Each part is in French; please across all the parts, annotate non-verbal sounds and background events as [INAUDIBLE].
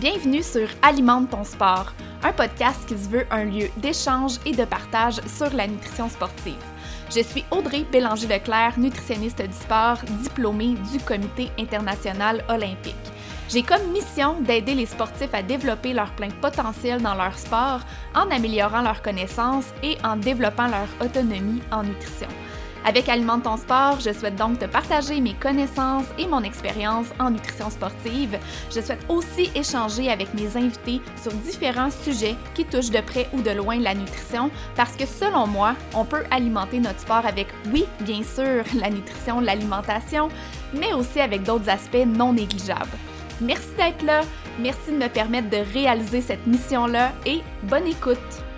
Bienvenue sur Alimente ton sport, un podcast qui se veut un lieu d'échange et de partage sur la nutrition sportive. Je suis Audrey Bélanger-Leclerc, nutritionniste du sport, diplômée du Comité international olympique. J'ai comme mission d'aider les sportifs à développer leur plein potentiel dans leur sport en améliorant leurs connaissances et en développant leur autonomie en nutrition. Avec Alimente ton sport, je souhaite donc te partager mes connaissances et mon expérience en nutrition sportive. Je souhaite aussi échanger avec mes invités sur différents sujets qui touchent de près ou de loin la nutrition parce que selon moi, on peut alimenter notre sport avec, oui, bien sûr, la nutrition, l'alimentation, mais aussi avec d'autres aspects non négligeables. Merci d'être là, merci de me permettre de réaliser cette mission-là et bonne écoute!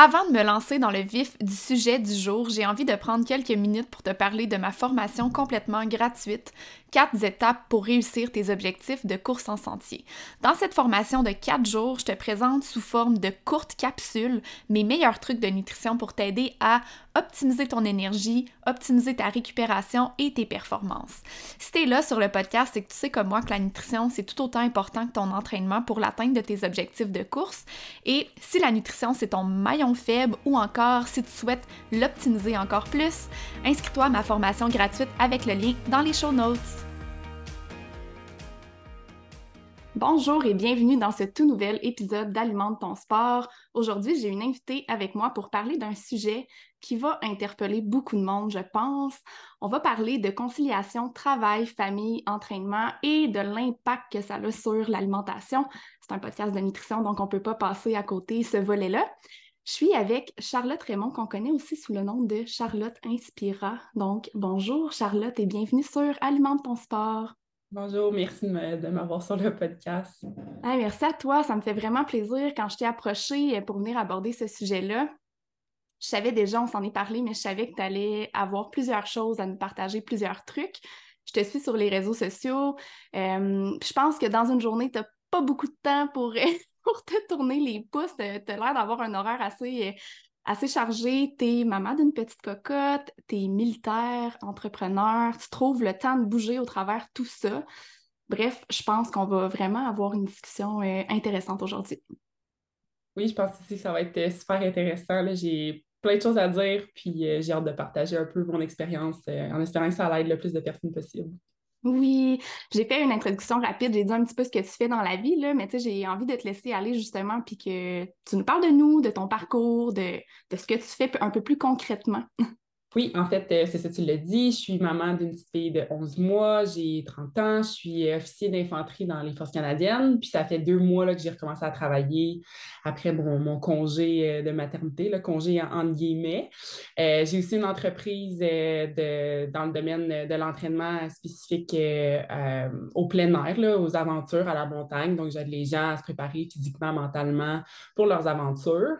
Avant de me lancer dans le vif du sujet du jour, j'ai envie de prendre quelques minutes pour te parler de ma formation complètement gratuite 4 étapes pour réussir tes objectifs de course en sentier. Dans cette formation de 4 jours, je te présente sous forme de courtes capsules mes meilleurs trucs de nutrition pour t'aider à optimiser ton énergie, optimiser ta récupération et tes performances. Si tu es là sur le podcast, c'est que tu sais comme moi que la nutrition, c'est tout autant important que ton entraînement pour l'atteinte de tes objectifs de course. Et si la nutrition, c'est ton maillon faible ou encore si tu souhaites l'optimiser encore plus, inscris-toi à ma formation gratuite avec le lien dans les show notes. Bonjour et bienvenue dans ce tout nouvel épisode d'Alimente ton sport. Aujourd'hui, j'ai une invitée avec moi pour parler d'un sujet qui va interpeller beaucoup de monde, je pense. On va parler de conciliation travail, famille, entraînement et de l'impact que ça a sur l'alimentation. C'est un podcast de nutrition, donc on ne peut pas passer à côté ce volet-là. Je suis avec Charlotte Raymond, qu'on connaît aussi sous le nom de Charlotte Inspira. Donc, bonjour Charlotte et bienvenue sur Alimente ton sport. Bonjour, merci de m'avoir sur le podcast. merci à toi, ça me fait vraiment plaisir quand je t'ai approché pour venir aborder ce sujet-là. Je savais déjà, on s'en est parlé, mais je savais que tu allais avoir plusieurs choses à nous partager, plusieurs trucs. Je te suis sur les réseaux sociaux. Euh, je pense que dans une journée, tu n'as pas beaucoup de temps pour, [LAUGHS] pour te tourner les pouces. Tu as l'air d'avoir un horaire assez assez chargé, t'es maman d'une petite cocotte, t'es militaire, entrepreneur, tu trouves le temps de bouger au travers tout ça. Bref, je pense qu'on va vraiment avoir une discussion euh, intéressante aujourd'hui. Oui, je pense aussi que ça va être euh, super intéressant. J'ai plein de choses à dire, puis euh, j'ai hâte de partager un peu mon expérience en espérant que ça aide le plus de personnes possible. Oui, j'ai fait une introduction rapide, j'ai dit un petit peu ce que tu fais dans la vie, mais j'ai envie de te laisser aller justement, puis que tu nous parles de nous, de ton parcours, de, de ce que tu fais un peu plus concrètement. [LAUGHS] Oui, en fait, euh, c'est ça, tu l'as dit. Je suis maman d'une petite fille de 11 mois, j'ai 30 ans, je suis officier d'infanterie dans les Forces canadiennes. Puis ça fait deux mois là, que j'ai recommencé à travailler après mon, congé euh, de maternité, le congé en, guillemets. Euh, j'ai aussi une entreprise de, dans le domaine de l'entraînement spécifique au plein air, aux aventures à la montagne. Donc, j'aide les gens à se préparer physiquement, mentalement pour leurs aventures.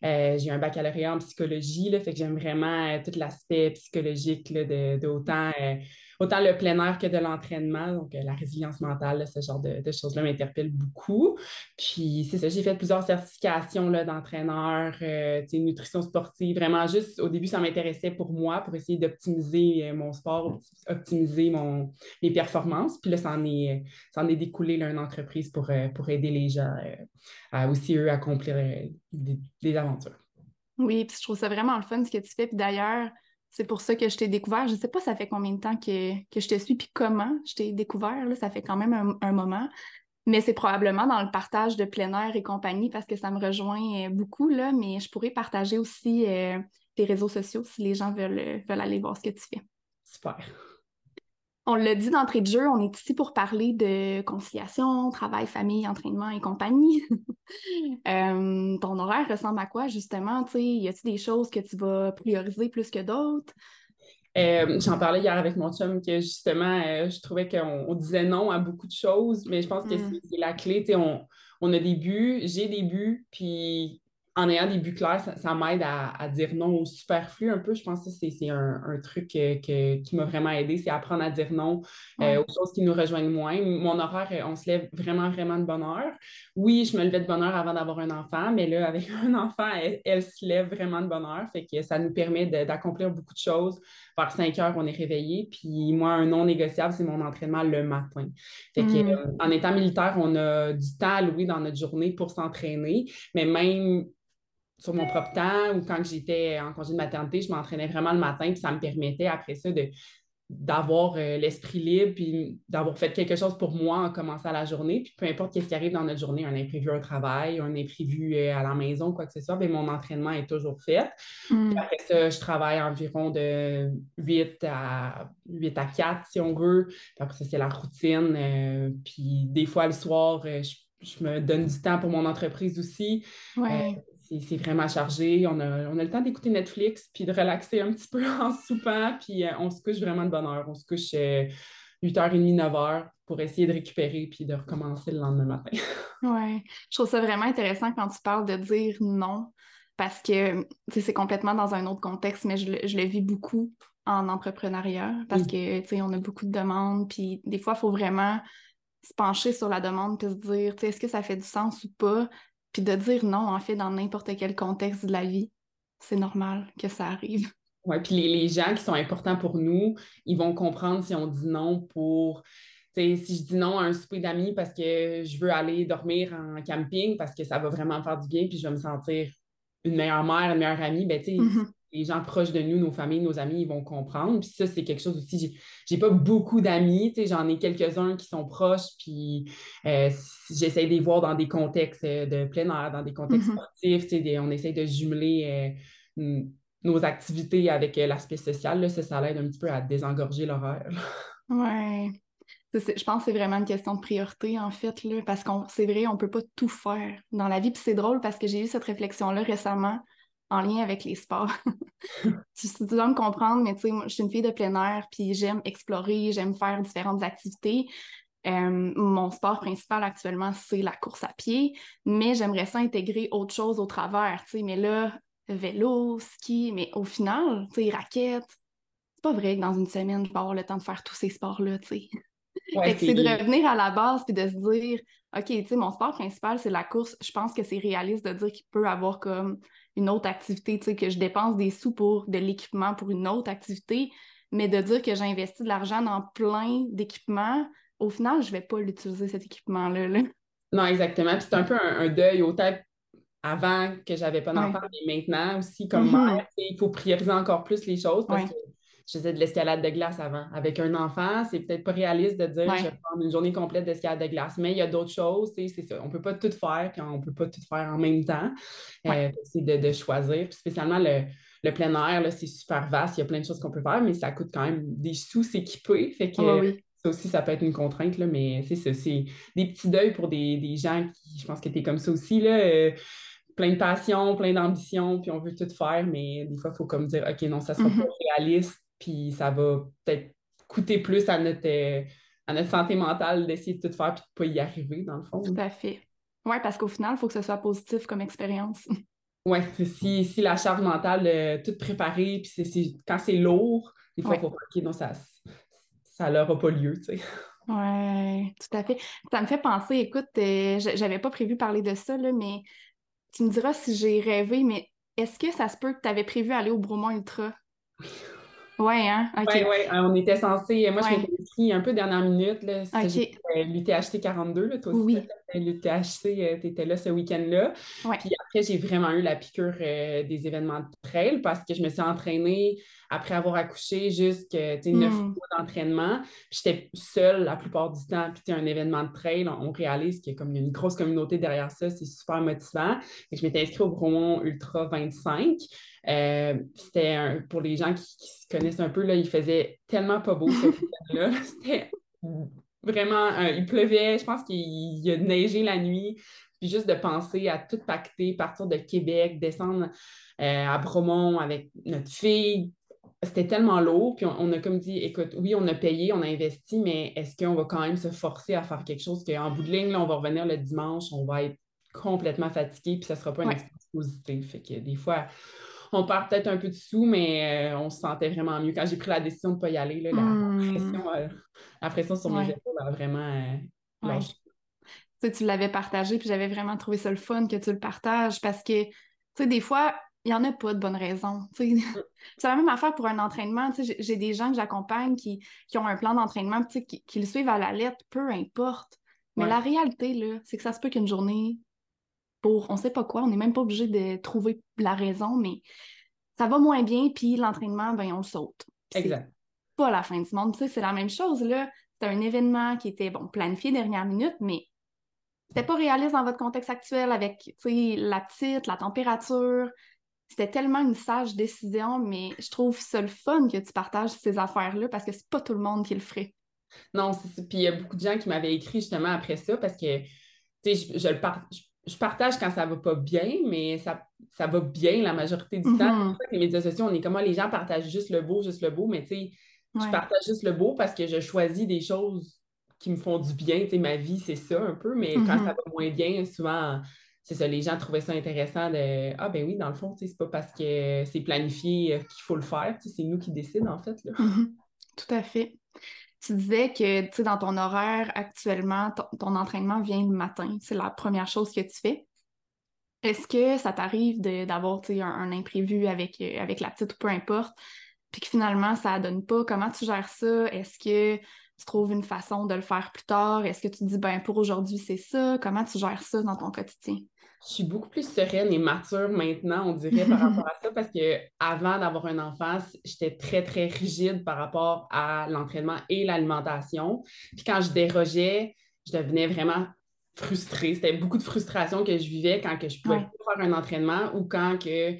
j'ai un baccalauréat en psychologie, là, fait que j'aime vraiment toute la aspect psychologique de, autant, euh, autant le plein air que de l'entraînement. Donc, euh, la résilience mentale, ce genre de, choses-là m'interpelle beaucoup. Puis, c'est ça, j'ai fait plusieurs certifications d'entraîneur, euh, nutrition sportive. Vraiment, juste au début, ça m'intéressait pour moi, pour essayer d'optimiser mon sport, optimiser mon, mes performances. Puis là, ça en est, ça en est découlé une entreprise pour, pour aider les gens à aussi, eux, accomplir des, aventures. Oui, puis je trouve ça vraiment le fun ce que tu fais. Puis d'ailleurs, c'est pour ça que je t'ai découvert. Je ne sais pas ça fait combien de temps que, je te suis, puis comment je t'ai découvert. Là, ça fait quand même un, moment. Mais c'est probablement dans le partage de plein air et compagnie parce que ça me rejoint euh, beaucoup. Là, mais je pourrais partager aussi euh, tes réseaux sociaux si les gens veulent, veulent aller voir ce que tu fais. Super. On l'a dit d'entrée de jeu, on est ici pour parler de conciliation, travail, famille, entraînement et compagnie. [LAUGHS] Euh, ton horaire ressemble à quoi, justement? Y a-t-il des choses que tu vas prioriser plus que d'autres? Euh, j'en parlais hier avec mon chum que justement, euh, je trouvais qu'on disait non à beaucoup de choses, mais je pense que mm. c'est la clé. On, on a des buts, j'ai des buts, puis en ayant des buts clairs, ça, m'aide à, dire non au superflu un peu. Je pense que c'est un, un, truc qui m'a vraiment aidé, c'est apprendre à dire non euh, aux choses qui nous rejoignent moins. Mon horaire, euh, on se lève vraiment, vraiment de bonne heure. Oui, je me levais de bonne heure avant d'avoir un enfant, mais là, avec [LAUGHS] un enfant, elle, se lève vraiment de bonne heure. Fait que ça nous permet d'accomplir beaucoup de choses. Vers 5 heures, on est réveillé. Puis moi, un non négociable, c'est mon entraînement le matin. Fait que, mm. euh, en étant militaire, on a du temps à louer dans notre journée pour s'entraîner. Mais même sur mon propre temps ou quand j'étais en congé de maternité, je m'entraînais vraiment le matin, puis ça me permettait après ça de d'avoir euh, l'esprit libre, puis d'avoir fait quelque chose pour moi en commençant la journée. Puis peu importe ce qui arrive dans notre journée, un imprévu au travail, un imprévu euh, à la maison, quoi que ce soit, bien, mon entraînement est toujours fait. Mm. après ça, je travaille environ de 8 à, 8 à 4, si on veut. Puis après ça, c'est la routine. Euh, puis des fois, le soir, je, je, me donne du temps pour mon entreprise aussi. Ouais c'est vraiment chargé. On a, on a le temps d'écouter Netflix, puis de relaxer un petit [LAUGHS] peu en soupant, puis euh, on se couche vraiment de bonne heure. On se couche 8h30, euh, 9h pour essayer de récupérer, puis de recommencer le lendemain matin. [LAUGHS] oui, je trouve ça vraiment intéressant quand tu parles de dire non, parce que c'est complètement dans un autre contexte, mais je le, je le vis beaucoup en entrepreneuriat, parce que, tu sais, on a beaucoup de demandes, puis des fois, il faut vraiment se pencher sur la demande puis se dire, est-ce que ça fait du sens ou pas? Puis de dire non, en fait, dans n'importe quel contexte de la vie, c'est normal que ça arrive. Oui, puis les, gens qui sont importants pour nous, ils vont comprendre si on dit non pour. si je dis non à un souper d'amis parce que je veux aller dormir en camping, parce que ça va vraiment faire du bien, puis je vais me sentir une meilleure mère, une meilleure amie, ben, tu sais, mm-hmm les gens proches de nous, nos familles, nos amis, ils vont comprendre. Puis ça, c'est quelque chose aussi. J'ai pas beaucoup d'amis, j'en ai quelques-uns qui sont proches, puis euh, j'essaie de les voir dans des contextes euh, de plein air, dans des contextes mm-hmm. sportifs. on essaie de jumeler euh, nos activités avec l'aspect social. Là, ça, ça l'aide un petit peu à désengorger l'horaire. Oui. Je pense que c'est vraiment une question de priorité, en fait, là, parce que c'est vrai, on ne peut pas tout faire dans la vie. Puis c'est drôle parce que j'ai eu cette réflexion-là récemment en lien avec les sports. [LAUGHS] tu, dois me comprendre, mais tu sais, moi, je suis une fille de plein air, puis j'aime explorer, j'aime faire différentes activités. Euh, mon sport principal actuellement, c'est la course à pied, mais j'aimerais ça intégrer autre chose au travers, tu sais, mais là, vélo, ski, mais au final, tu sais, raquettes, c'est pas vrai que dans une semaine, je vais avoir le temps de faire tous ces sports-là, tu sais. c'est de revenir à la base puis de se dire, OK, tu sais, mon sport principal, c'est la course. Je pense que c'est réaliste de dire qu'il peut avoir comme une autre activité, tu sais, que je dépense des sous pour de l'équipement pour une autre activité, mais de dire que j'investis de l'argent dans plein d'équipements, au final, je ne vais pas l'utiliser, cet équipement-là. Non, exactement. Puis c'est un peu un, deuil au tête avant que j'avais pas d'enfant, mais maintenant aussi, comme mm-hmm. mère, il faut prioriser encore plus les choses parce que je faisais de l'escalade de glace avant. Avec un enfant, c'est peut-être pas réaliste de dire je vais prendre une journée complète d'escalade de glace, mais il y a d'autres choses, c'est ça. On peut pas tout faire quand on peut pas tout faire en même temps. Euh, c'est de, choisir. spécialement le, plein air, c'est super vaste, il y a plein de choses qu'on peut faire, mais ça coûte quand même des sous s'équiper. Fait que ah ça aussi, ça peut être une contrainte, là, mais c'est ça. C'est des petits deuils pour des, gens qui, je pense que tu es comme ça aussi, là. Euh, plein de passion, plein d'ambition, puis on veut tout faire, mais des fois, il faut comme dire, OK, non, ça sera mm-hmm. pas réaliste puis ça va peut-être coûter plus à notre, euh, à notre santé mentale d'essayer de tout faire puis de pas y arriver, dans le fond. Tout à fait. Oui, parce qu'au final, il faut que ce soit positif comme expérience. [LAUGHS] Oui, si, si la charge mentale, euh, toute préparée, puis quand c'est lourd, des fois, il faut pas non, ça ça n'aura pas lieu, tu sais. Oui, tout à fait. Ça me fait penser, écoute, euh, j'avais pas prévu parler de ça, là, mais tu me diras si j'ai rêvé, mais est-ce que ça se peut que tu avais prévu aller au Bromont Ultra? [LAUGHS] Oui, hein? OK. Oui, ouais. Euh, on était censé. Moi, je m'étais inscrit un peu dernière minute. Là, l'UTHC 42. Là, toi aussi, oui. l'UTHC, tu étais là ce week-end-là. Puis après, j'ai vraiment eu la piqûre euh, des événements de trail parce que je me suis entraînée après avoir accouché jusqu'à neuf hmm. mois d'entraînement. J'étais seule la plupart du temps. Puis un événement de trail, on, réalise qu'il y a comme une grosse communauté derrière ça. C'est super motivant. Et je m'étais inscrite au Bromont Ultra 25. Euh, c'était pour les gens qui, se connaissent un peu, là, il faisait tellement pas beau ce [LAUGHS] week-end-là. C'était vraiment, euh, il pleuvait, je pense qu'il a neigé la nuit. Puis juste de penser à tout pacter, partir de Québec, descendre euh, à Bromont avec notre fille, c'était tellement lourd. Puis on, a comme dit, écoute, oui, on a payé, on a investi, mais est-ce qu'on va quand même se forcer à faire quelque chose qu'en bout de ligne, là, on va revenir le dimanche, on va être complètement fatigué, puis ça sera pas une expérience positive. Fait que des fois, on perd peut-être un peu de sous, mais euh, on se sentait vraiment mieux. Quand j'ai pris la décision de ne pas y aller, la, hmm. Euh, pression, sur mes épaules a vraiment lâché. Tu, l'avais partagé, puis j'avais vraiment trouvé ça le fun que tu le partages parce que, tu sais, des fois, il n'y en a pas de bonnes raisons. Mm. [LAUGHS] C'est la même affaire pour un entraînement. J'ai des gens que j'accompagne qui, ont un plan d'entraînement, qui, qui, le suivent à la lettre, peu importe. Mais la réalité, là, c'est que ça se peut qu'une journée, pour on sait pas quoi, on n'est même pas obligé de trouver la raison, mais ça va moins bien, puis l'entraînement, ben, on le saute. Exact. Pas la fin du monde. C'est la même chose, là. C'est un événement qui était, bon, planifié dernière minute, mais c'était pas réaliste dans votre contexte actuel avec, la petite, la température, c'était tellement une sage décision, mais je trouve ça le fun que tu partages ces affaires-là parce que c'est pas tout le monde qui le ferait. Non, c'est Puis il y a beaucoup de gens qui m'avaient écrit justement après ça parce que, tu sais, je, le je, partage quand ça va pas bien, mais ça, ça va bien la majorité du temps. Mm-hmm. Les médias sociaux, on est comment les gens partagent juste le beau, juste le beau, mais tu sais, je partage juste le beau parce que je choisis des choses qui me font du bien. Tu sais, ma vie, c'est ça un peu, mais quand mm-hmm. ça va moins bien, souvent c'est ça, les gens trouvaient ça intéressant de Ah ben oui, dans le fond, c'est pas parce que c'est planifié euh, qu'il faut le faire, c'est nous qui décident en fait. Là. Mm-hmm. Tout à fait. Tu disais que dans ton horaire actuellement, ton, entraînement vient le matin. C'est la première chose que tu fais. Est-ce que ça t'arrive d'avoir un, un, imprévu avec, euh, avec la petite ou peu importe, puis que finalement ça ne donne pas? Comment tu gères ça? Est-ce que tu trouves une façon de le faire plus tard? Est-ce que tu te dis, ben pour aujourd'hui, c'est ça? Comment tu gères ça dans ton quotidien? je suis beaucoup plus sereine et mature maintenant, on dirait, par rapport à ça, parce que avant d'avoir un enfant, j'étais très, très rigide par rapport à l'entraînement et l'alimentation. Puis quand je dérogeais, je devenais vraiment frustrée. C'était beaucoup de frustration que je vivais quand que je pouvais pas faire un entraînement ou quand que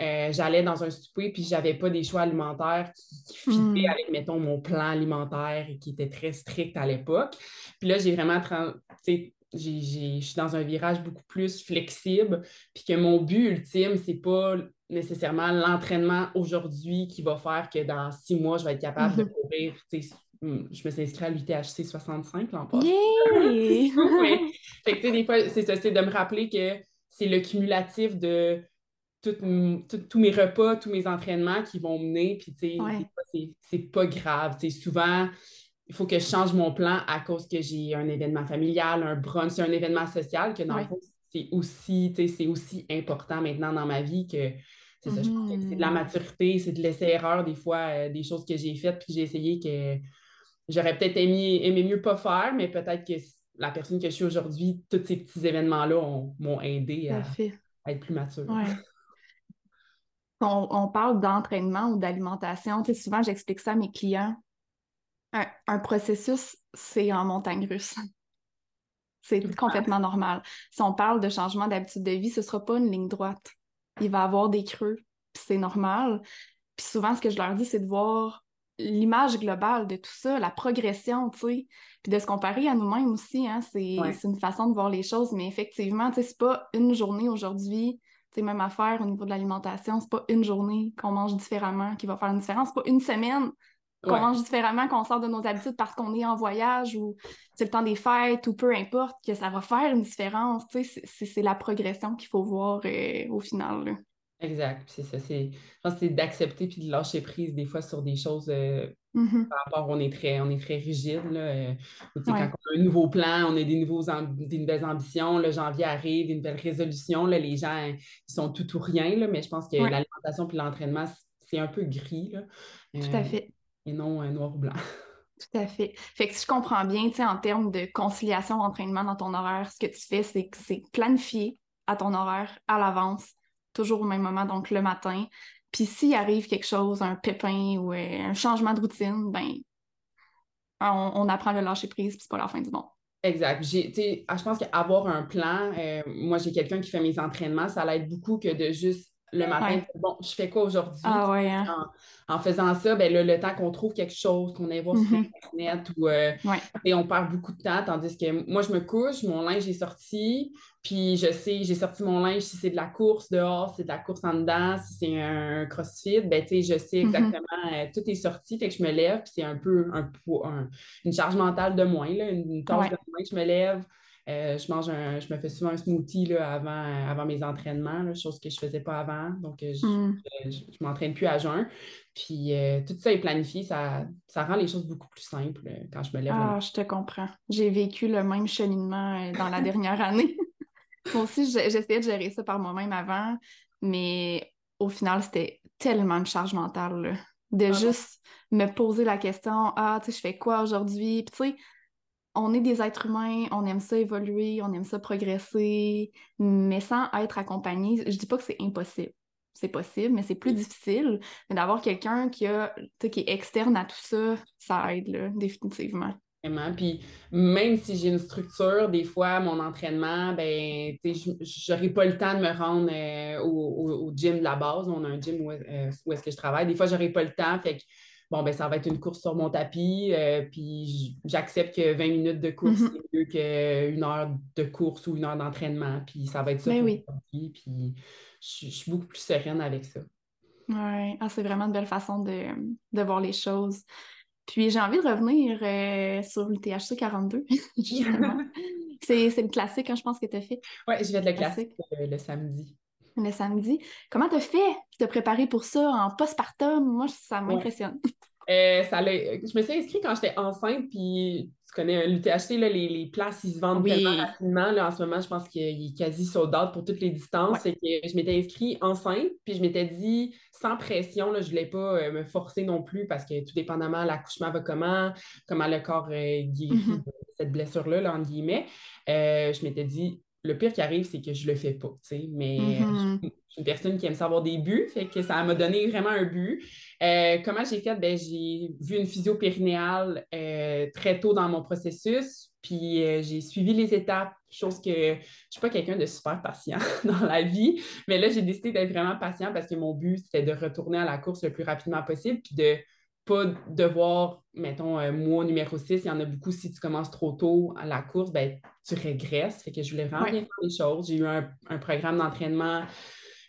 euh, j'allais dans un souper puis j'avais pas des choix alimentaires qui, qui hmm. avec, mettons, mon plan alimentaire et qui était très strict à l'époque. Puis là, j'ai vraiment je suis dans un virage beaucoup plus flexible, puis que mon but ultime, c'est pas nécessairement l'entraînement aujourd'hui qui va faire que dans six mois, je vais être capable de mhm. courir. Hmm, je me suis inscrite à l'UTHC 65 l'an passé. [LAUGHS] [LAUGHS] fait que, des fois, c'est ça, c'est de me rappeler que c'est le cumulatif de tous mes repas, tous mes entraînements qui vont mener, puis tu sais, c'est pas grave. Tu souvent, il faut que je change mon plan à cause que j'ai un événement familial, un brunch, un événement social que dans le fond, c'est aussi, c'est aussi important maintenant dans ma vie que c'est ça, je pense que c'est de la mm. maturité, c'est de laisser erreur des fois, euh, des choses que j'ai faites puis j'ai essayé que j'aurais peut-être aimé, aimé mieux pas faire, mais peut-être que la personne que je suis aujourd'hui, tous ces petits événements-là m'ont aidé à, être plus mature. [LAUGHS] On, on, parle d'entraînement ou d'alimentation. Souvent, j'explique ça à mes clients un, processus, c'est en montagne russe. [LAUGHS] C'est complètement normal. Si on parle de changement d'habitude de vie, ce ne sera pas une ligne droite. Il va y avoir des creux, c'est normal. Puis souvent, ce que je leur dis, c'est de voir l'image globale de tout ça, la progression, tu sais, puis de se comparer à nous-mêmes aussi, hein, c'est une façon de voir les choses, mais effectivement, tu sais, c'est pas une journée aujourd'hui, c'est même affaire au niveau de l'alimentation, c'est pas une journée qu'on mange différemment qui va faire une différence, c'est pas une semaine qu'on mange différemment, qu'on sort de nos habitudes parce qu'on est en voyage ou c'est le temps des fêtes ou peu importe, que ça va faire une différence. C'est la progression qu'il faut voir euh, au final. Exact. C'est ça. Je pense que c'est d'accepter puis de lâcher prise des fois sur des choses euh, mm-hmm. par rapport on est très, on est très rigide. Là, euh, Quand on a un nouveau plan, on a des, nouveaux des nouvelles ambitions, le janvier arrive, une nouvelle résolution, là, les gens ils sont tout ou rien, là, mais je pense que l'alimentation puis l'entraînement, c'est un peu gris. Là. tout à fait et non noir ou blanc. [LAUGHS] Tout à fait. Fait que si je comprends bien, tu sais, en termes de conciliation d'entraînement dans ton horaire, ce que tu fais, c'est que c'est planifié à ton horaire à l'avance, toujours au même moment, donc le matin. Puis s'il arrive quelque chose, un pépin ou euh, un changement de routine, ben on, apprend le lâcher prise, puis c'est pas la fin du monde. Exact. Ah, je pense qu'avoir un plan, euh, moi j'ai quelqu'un qui fait mes entraînements, ça l'aide beaucoup que de juste le matin, bon, je fais quoi aujourd'hui? Ah hein? en, faisant ça, ben, le temps qu'on trouve quelque chose, qu'on aille voir sur mm-hmm. Internet, ou, euh, et on perd beaucoup de temps, tandis que moi, je me couche, mon linge est sorti, puis je sais, j'ai sorti mon linge, si c'est de la course dehors, si c'est de la course en dedans, si c'est un crossfit, ben, je sais mm-hmm. exactement, euh, tout est sorti, fait que je me lève, puis c'est un peu un, une charge mentale de moins, là, une, tâche de moins, je me lève, Euh, je mange un, je me fais souvent un smoothie là, avant, avant mes entraînements, chose que je ne faisais pas avant. Donc, je, mm. je, m'entraîne plus à jeun. Puis tout ça est planifié, ça, ça rend les choses beaucoup plus simples quand je me lève. Ah, je te comprends. J'ai vécu le même cheminement dans la dernière année. [LAUGHS] Moi aussi, j'essayais de gérer ça par moi-même avant, mais au final, c'était tellement de charge mentale, de ah juste me poser la question Ah, tu sais, je fais quoi aujourd'hui? Puis, tu sais, on est des êtres humains, on aime ça évoluer, on aime ça progresser, mais sans être accompagné, je dis pas que c'est impossible. C'est possible, mais c'est plus difficile. Mais d'avoir quelqu'un qui, est externe à tout ça, ça aide, définitivement. Puis même si j'ai une structure, des fois, mon entraînement, ben, je n'aurai pas le temps de me rendre euh, au, gym de la base. On a un gym où, euh, est-ce que je travaille. Des fois, je n'aurai pas le temps. Bon, ben, ça va être une course sur mon tapis. Euh, puis j'accepte que 20 minutes de course, mm-hmm. c'est mieux qu'une heure de course ou une heure d'entraînement. Puis ça va être ça. Ben oui. Puis je, suis beaucoup plus sereine avec ça. Oui, ah, c'est vraiment une belle façon de, de voir les choses. Puis j'ai envie de revenir euh, sur le THC 42, [LAUGHS] justement. [LAUGHS] c'est, le classique, hein, je pense que tu as fait. Oui, je vais de le classique, euh, le, samedi. Le samedi. Comment tu as fait te préparer pour ça en postpartum? Moi, ça m'impressionne. [LAUGHS] Euh, ça je me suis inscrite quand j'étais enceinte, puis tu connais l'UTHC, les, les places, ils se vendent tellement rapidement. Là, en ce moment, je pense qu'il est quasi sold out pour toutes les distances. que je m'étais inscrite enceinte, puis je m'étais dit, sans pression, là, je ne voulais pas euh, me forcer non plus, parce que tout dépendamment, l'accouchement va comment, comment le corps euh, guérit mm-hmm. cette blessure-là, là, entre guillemets, je m'étais dit, le pire qui arrive, c'est que je le fais pas, tu sais. Mais mm-hmm. [LAUGHS] je suis une personne qui aime savoir des buts, fait que ça m'a donné vraiment un but. Euh, comment j'ai fait? Ben, j'ai vu une physio périnéale euh, très tôt dans mon processus, puis euh, j'ai suivi les étapes, chose que je ne suis pas quelqu'un de super patient [LAUGHS] dans la vie, mais là, j'ai décidé d'être vraiment patient parce que mon but, c'était de retourner à la course le plus rapidement possible, puis de pas devoir, mettons, euh, mois numéro 6, il y en a beaucoup, si tu commences trop tôt à la course, ben, tu régresses. Fait que je voulais vraiment bien faire les choses. J'ai eu un, programme d'entraînement,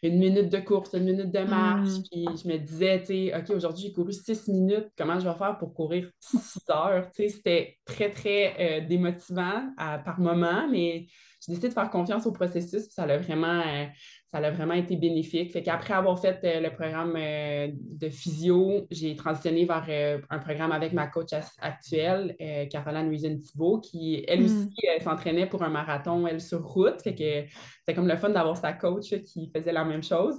une minute de course, une minute de marche, mm. puis je me disais, tu sais, OK, aujourd'hui, j'ai couru six minutes, comment je vais faire pour courir six [LAUGHS] heures? Tu sais, c'était très, très euh, démotivant par moment, mais j'ai décidé de faire confiance au processus, ça l'a vraiment, euh, ça a vraiment été bénéfique. Fait qu'après avoir fait euh, le programme euh, de physio, j'ai transitionné vers un programme avec ma coach actuelle, Caroline Wiesen Thibault, qui elle mm. aussi s'entraînait pour un marathon, elle sur route. Fait que c'était comme le fun d'avoir sa coach qui faisait la même chose.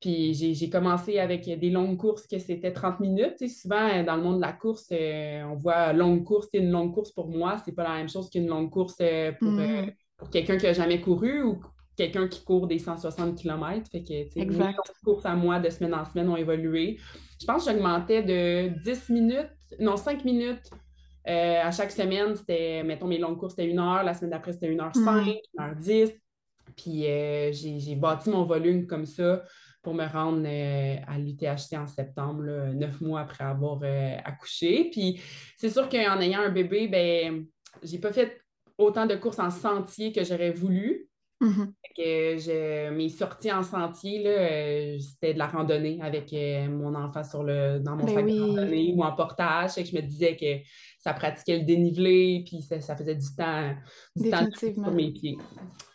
Puis j'ai commencé avec des longues courses que c'était 30 minutes. souvent, dans le monde de la course, on voit longue course, c'est une longue course pour moi, c'est pas la même chose qu'une longue course pour, mm pour quelqu'un qui n'a jamais couru ou quelqu'un qui court des 160 km. Fait que, mes courses à moi de semaine en semaine ont évolué. Je pense que j'augmentais de 10 minutes, non, 5 minutes euh, à chaque semaine. C'était, mettons, mes longues courses, c'était une heure. La semaine d'après, c'était une heure 5, mm. une heure 10. Puis euh, j'ai bâti mon volume comme ça pour me rendre euh, à l'UTHC en septembre, neuf mois après avoir accouché. Puis c'est sûr qu'en ayant un bébé, ben j'ai pas fait autant de courses en sentier que j'aurais voulu. Mm-hmm. que mes sorties en sentier, euh, c'était de la randonnée avec euh, mon enfant sur le, dans mon ben sac de randonnée ou en portage. que je me disais que ça pratiquait le dénivelé, puis ça, faisait du temps, du temps sur mes pieds.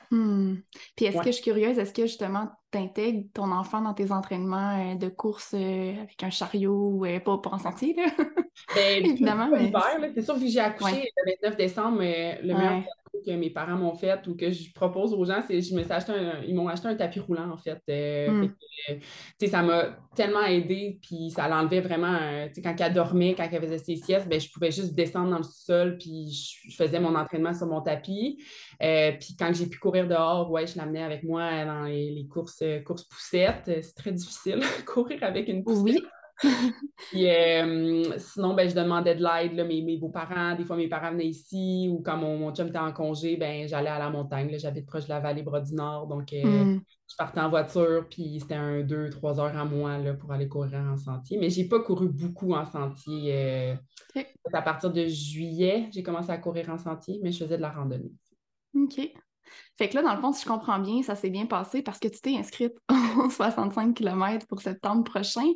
Hmm. Puis est-ce que je suis curieuse, est-ce que justement tu intègres ton enfant dans tes entraînements euh, de course avec un chariot, ou pas, en sentier, là? Ben, [LAUGHS] Évidemment. C'est sûr, que j'ai accouché le 29 décembre, mais le meilleur que mes parents m'ont fait ou que je propose aux gens, c'est je me suis acheté ils m'ont acheté un tapis roulant en fait. Euh, hmm. euh, ça m'a tellement aidé, puis ça l'enlevait vraiment. quand elle dormait, quand elle faisait ses siestes, ben, je pouvais juste descendre dans le sol, puis je, faisais mon entraînement sur mon tapis. Euh, puis quand j'ai pu courir dehors, ouais, je l'amenais avec moi dans les, courses, courses poussettes. C'est très difficile [LAUGHS] courir avec une poussette. Oui. [LAUGHS] Puis, euh, sinon, ben, je demandais de l'aide, mes, mes beaux-parents. Des fois, mes parents venaient ici ou quand mon, mon chum était en congé, ben, j'allais à la montagne. J'habite proche de la vallée Bras du Nord. Donc, euh, hmm. je partais en voiture, puis c'était un, deux, trois heures à moi là, pour aller courir en sentier. Mais j'ai pas couru beaucoup en sentier. Euh, à partir de juillet, j'ai commencé à courir en sentier, mais je faisais de la randonnée. OK. Fait que là, dans le fond, si je comprends bien, ça s'est bien passé parce que tu t'es inscrite en 65 km pour septembre prochain.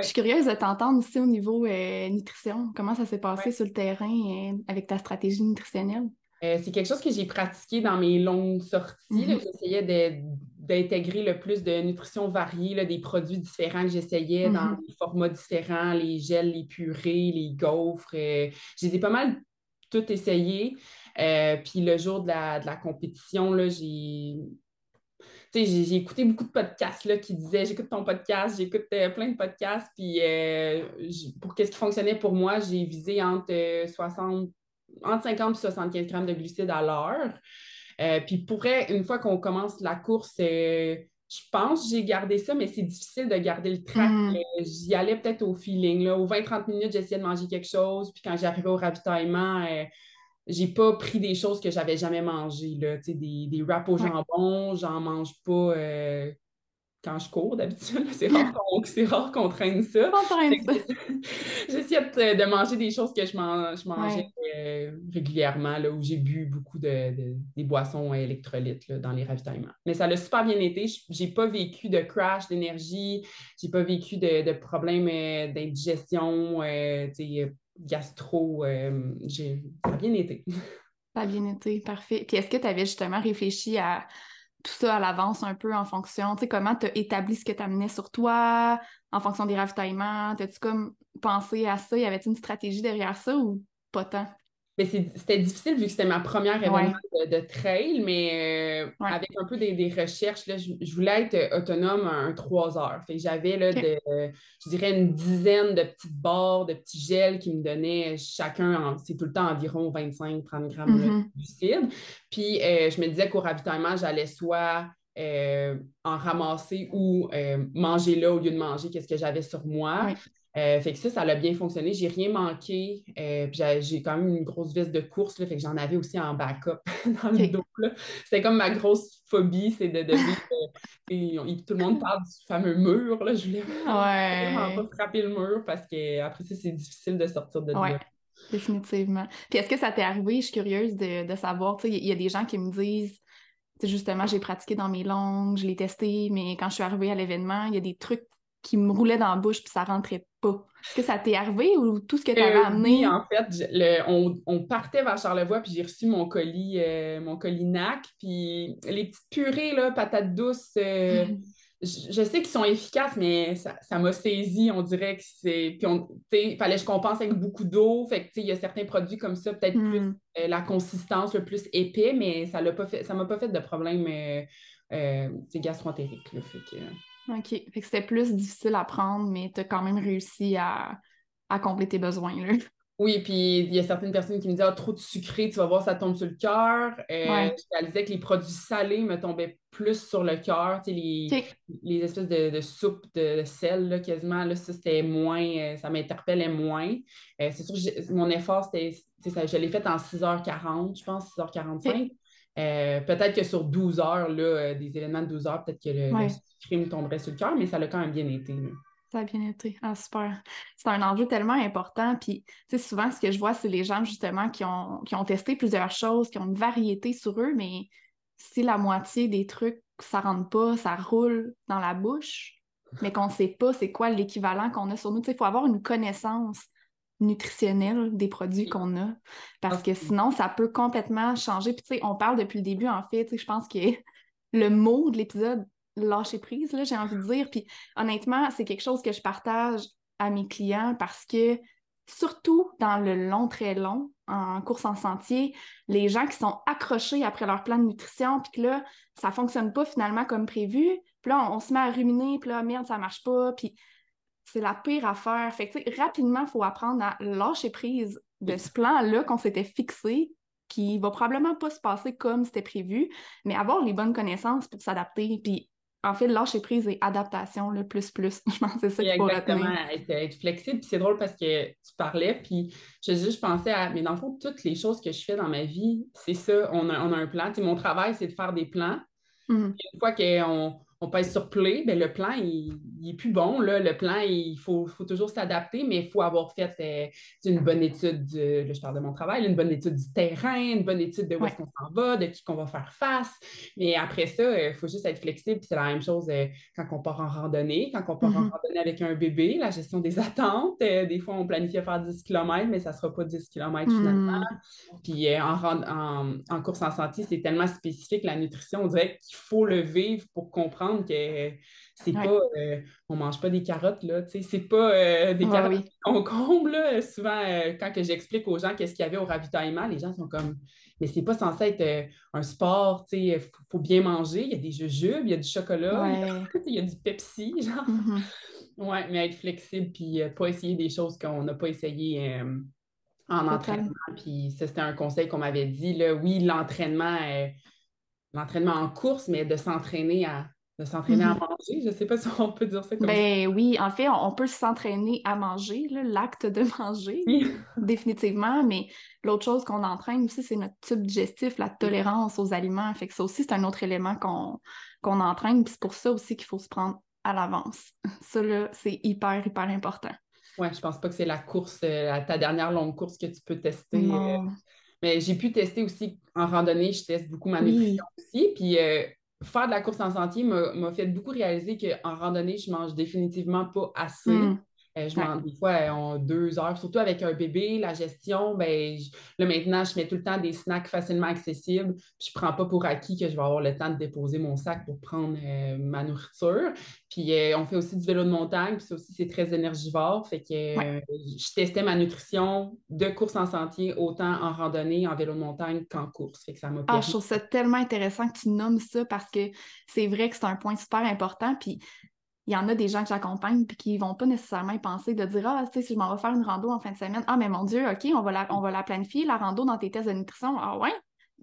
Je suis curieuse de t'entendre aussi au niveau euh, nutrition. Comment ça s'est passé sur le terrain euh, avec ta stratégie nutritionnelle? Euh, c'est quelque chose que j'ai pratiqué dans mes longues sorties. Mhm. J'essayais d'intégrer le plus de nutrition variée, des produits différents que j'essayais dans Mhm. des formats différents, les gels, les purées, les gaufres. je les ai pas mal tout essayé. Puis le jour de la, de la compétition, j'ai j'ai j'ai écouté beaucoup de podcasts là, qui disaient j'écoute ton podcast, j'écoute euh, plein de podcasts, puis euh, pour qu'est-ce qui fonctionnait pour moi, j'ai visé entre, euh, 60, entre 50 et 75 grammes de glucides à l'heure. Euh, puis pour vrai, une fois qu'on commence la course, euh, je pense que j'ai gardé ça, mais c'est difficile de garder le track. Euh, J'y allais peut-être au feeling. Là. Aux 20-30 minutes, j'essayais de manger quelque chose, puis quand j'arrivais au ravitaillement, euh, j'ai pas pris des choses que j'avais jamais mangées, là, des, des wraps au Ouais. jambon, j'en mange pas euh, quand je cours d'habitude. [LAUGHS] C'est rare [LAUGHS] qu'on c'est rare qu'on traîne ça. Fait [LAUGHS] de manger des choses que je, man- je mangeais Ouais. euh, régulièrement, là, où j'ai bu beaucoup de, de- des boissons électrolytes là, dans les ravitaillements. Mais ça l'a super bien été. Je- J'ai pas vécu de crash d'énergie, j'ai pas vécu de, de problèmes euh, d'indigestion, gastro. euh, j'ai- ça a bien été. Ça a bien été, parfait. Puis est-ce que tu avais justement réfléchi à tout ça à l'avance un peu en fonction, tu sais, comment tu as établi ce que tu amenais sur toi, en fonction des ravitaillements? T'as-tu comme pensé à ça? Y avait-tu une stratégie derrière ça ou pas tant? Mais c'était difficile vu que c'était ma première Ouais, événement de, de trail, mais euh, ouais. avec un peu des, des recherches, là, je, je voulais être autonome un, trois heures. Fait j'avais là, OK. de, je dirais une dizaine de petites barres, de petits gels qui me donnaient chacun, c'est tout le temps environ 25-30 grammes là, de glucides. Puis euh, je me disais qu'au ravitaillement, j'allais soit euh, en ramasser ou manger là au lieu de manger qu'est-ce que j'avais sur moi. Euh, fait que ça, ça a bien fonctionné. J'ai rien manqué. Euh, j'ai quand même une grosse veste de course, là, fait que j'en avais aussi en backup [LAUGHS] dans le dos. C'était comme ma grosse phobie, c'est de, de vivre. euh, et tout le monde parle du fameux mur. Là. Je voulais vraiment Ouais, pas frapper le mur parce que après ça, c'est difficile de sortir de ouais, là. définitivement. Puis est-ce que ça t'est arrivé? Je suis curieuse de, de savoir, il y, a des gens qui me disent, justement, j'ai pratiqué dans mes langues, je l'ai testé, mais quand je suis arrivée à l'événement, il y a des trucs qui me roulaient dans la bouche puis ça rentrait pas. Est-ce que ça t'est arrivé ou tout ce que tu avais Euh, oui, amené? en fait, le- on, on partait vers Charlevoix, puis j'ai reçu mon colis, euh, mon colis NAC, puis les petites purées, là, patates douces, euh, [LAUGHS] je, je sais qu'ils sont efficaces, mais ça, ça m'a saisi, on dirait que c'est... Puis, on- tu sais, il fallait que je compense avec beaucoup d'eau, fait que, tu sais, il y a certains produits comme ça, peut-être plus Hmm, euh, la consistance, le plus épais, mais ça ça m'a pas fait de problème, sais, gastro-entérique, là, fait que... OK. Fait que c'était plus difficile à prendre, mais tu as quand même réussi à, à combler tes besoins, là. [LAUGHS] Oui, puis il y a certaines personnes qui me disent Ah, trop de sucré, tu vas voir, ça tombe sur le cœur. Euh, Ouais. je réalisais que les produits salés me tombaient plus sur le cœur. Tu sais, les, les espèces de, de soupe de, de sel, là, quasiment, là, ça, c'était moins, euh, ça m'interpellait moins. Euh, c'est sûr que mon effort, c'était, ça- je l'ai fait en 6h40, je pense, 6h45. Euh, peut-être que sur 12 heures, là, euh, des événements de 12 heures, peut-être que le, le Ouais. sucré me tomberait sur le cœur, mais ça l'a quand même bien été. là. Ça a bien été. Ah, super. C'est un enjeu tellement important. Puis, tu sais, souvent, ce que je vois, c'est les gens, justement, qui ont, qui ont testé plusieurs choses, qui ont une variété sur eux, mais si la moitié des trucs, ça rentre pas, ça roule dans la bouche, mais qu'on sait pas c'est quoi l'équivalent qu'on a sur nous. Tu sais, il faut avoir une connaissance nutritionnelle des produits qu'on a, parce que sinon, ça peut complètement changer. Puis, tu sais, on parle depuis le début, en fait, je pense que [LAUGHS] le mot de l'épisode, lâcher prise, là, j'ai envie de dire. Puis, honnêtement, c'est quelque chose que je partage à mes clients parce que, surtout dans le long, très long, en course en sentier, les gens qui sont accrochés après leur plan de nutrition, puis que là, ça fonctionne pas finalement comme prévu, puis là, on, on se met à ruminer, puis là, merde, ça marche pas, puis c'est la pire affaire. Fait que, rapidement, il faut apprendre à lâcher prise de ce plan-là qu'on s'était fixé, qui va probablement pas se passer comme c'était prévu, mais avoir les bonnes connaissances pour s'adapter. Puis, en fait, lâcher prise et adaptation, le plus, plus. [LAUGHS] Je pense que c'est ça qu'il faut exactement, être, être flexible. Puis c'est drôle parce que tu parlais, puis je, pensais à, mais dans le fond, toutes les choses que je fais dans ma vie, c'est ça, on a, on a un plan. Tu sais, mon travail, c'est de faire des plans. Mhm. Une fois qu'on on pèse sur play, ben, le plan, il, il, est plus bon. Là. Le plan, il faut, faut toujours s'adapter, mais il faut avoir fait euh, une bonne étude, là, je parle de mon travail, une bonne étude du terrain, une bonne étude de où est-ce qu'on s'en va, de qui qu'on va faire face. Mais après ça, il faut juste être flexible. C'est la même chose quand on part en randonnée, quand on part en mm-hmm. randonnée avec un bébé, la gestion des [LAUGHS] attentes. des fois, on planifie à faire 10 km, mais ça ne sera pas 10 km finalement. Mm. Puis en, en, en, course en sentier, c'est tellement spécifique la nutrition, on dirait qu'il faut le vivre pour comprendre que c'est pas euh, on mange pas des carottes là, c'est pas euh, des carottes qu'on comble Souvent, euh, quand que j'explique aux gens qu'est-ce qu'il y avait au ravitaillement, les gens sont comme mais c'est pas censé être un sport, tu sais, faut, faut, bien manger, il y a des jujubes, il y a du chocolat, il, y a, du Pepsi, [LAUGHS] genre. Mm-hmm. Ouais, mais être flexible puis pas essayer des choses qu'on n'a pas essayé en entraînement. Puis ça, c'était un conseil qu'on m'avait dit. Là. Oui, l'entraînement, l'entraînement en course, mais de s'entraîner à de s'entraîner à mhm. manger. Je ne sais pas [LAUGHS] si on peut dire ça comme ben, Oui, en fait, on, peut s'entraîner à manger, l'acte de [LAUGHS] manger, définitivement, mais l'autre chose qu'on entraîne aussi, c'est notre tube digestif, la tolérance aux aliments. Fait que ça aussi, c'est un autre élément qu'on entraîne, c'est pour ça aussi qu'il faut se prendre à l'avance. [LAUGHS] Ça, là, c'est hyper, hyper important. Oui, je pense pas que c'est la course, euh, ta dernière longue course que tu peux tester. Euh, mais j'ai pu tester aussi en randonnée, je teste beaucoup ma nutrition aussi. Puis euh, faire de la course en sentier m'a fait beaucoup réaliser qu'en randonnée, je mange définitivement pas assez. Hmm. Euh, je mange des fois en deux heures, surtout avec un bébé, la gestion, ben, là maintenant, je mets tout le temps des snacks facilement accessibles. Puis je prends pas pour acquis que je vais avoir le temps de déposer mon sac pour prendre euh, ma nourriture. Puis euh, on fait aussi du vélo de montagne, puis ça aussi, c'est très énergivore. Fait que je testais ma nutrition de course en sentier autant en randonnée, en vélo de montagne qu'en course. Fait que ça m'a ah, je trouve ça tellement intéressant que tu nommes ça parce que c'est vrai que c'est un point super important. Puis il y en a des gens que j'accompagne puis qui vont pas nécessairement y penser de dire Ah, tu sais, si je m'en vais faire une rando en fin de semaine, ah, mais mon Dieu, OK, on va la, on va la planifier, la rando dans tes tests de nutrition. Ah, ouais?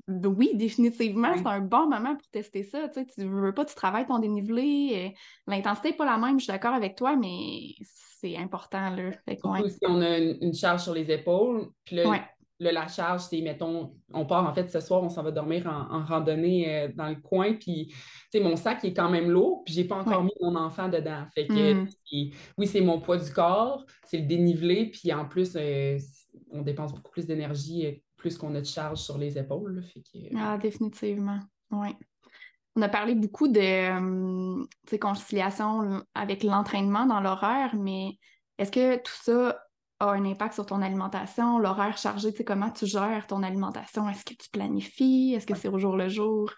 Oui, définitivement, c'est un bon moment pour tester ça. Tu sais, tu veux pas, tu travailles ton dénivelé. L'intensité n'est pas la même, je suis d'accord avec toi, mais c'est important. Là. si on a une, charge sur les épaules, puis là, la charge, c'est, mettons, on part en fait ce soir, on s'en va dormir en, randonnée euh, dans le coin, puis, tu sais, mon sac est quand même lourd, puis j'ai pas encore mis mon enfant dedans. Fait que, mm. oui, c'est mon poids du corps, c'est le dénivelé, puis en plus, euh, on dépense beaucoup plus d'énergie, euh, plus qu'on a de charge sur les épaules. fait Ah, définitivement, oui. On a parlé beaucoup de conciliation avec l'entraînement dans l'horaire, mais est-ce que tout ça a un impact sur ton alimentation, l'horaire chargé, tu sais, comment tu gères ton alimentation? Est-ce que tu planifies? Est-ce que c'est au jour le jour?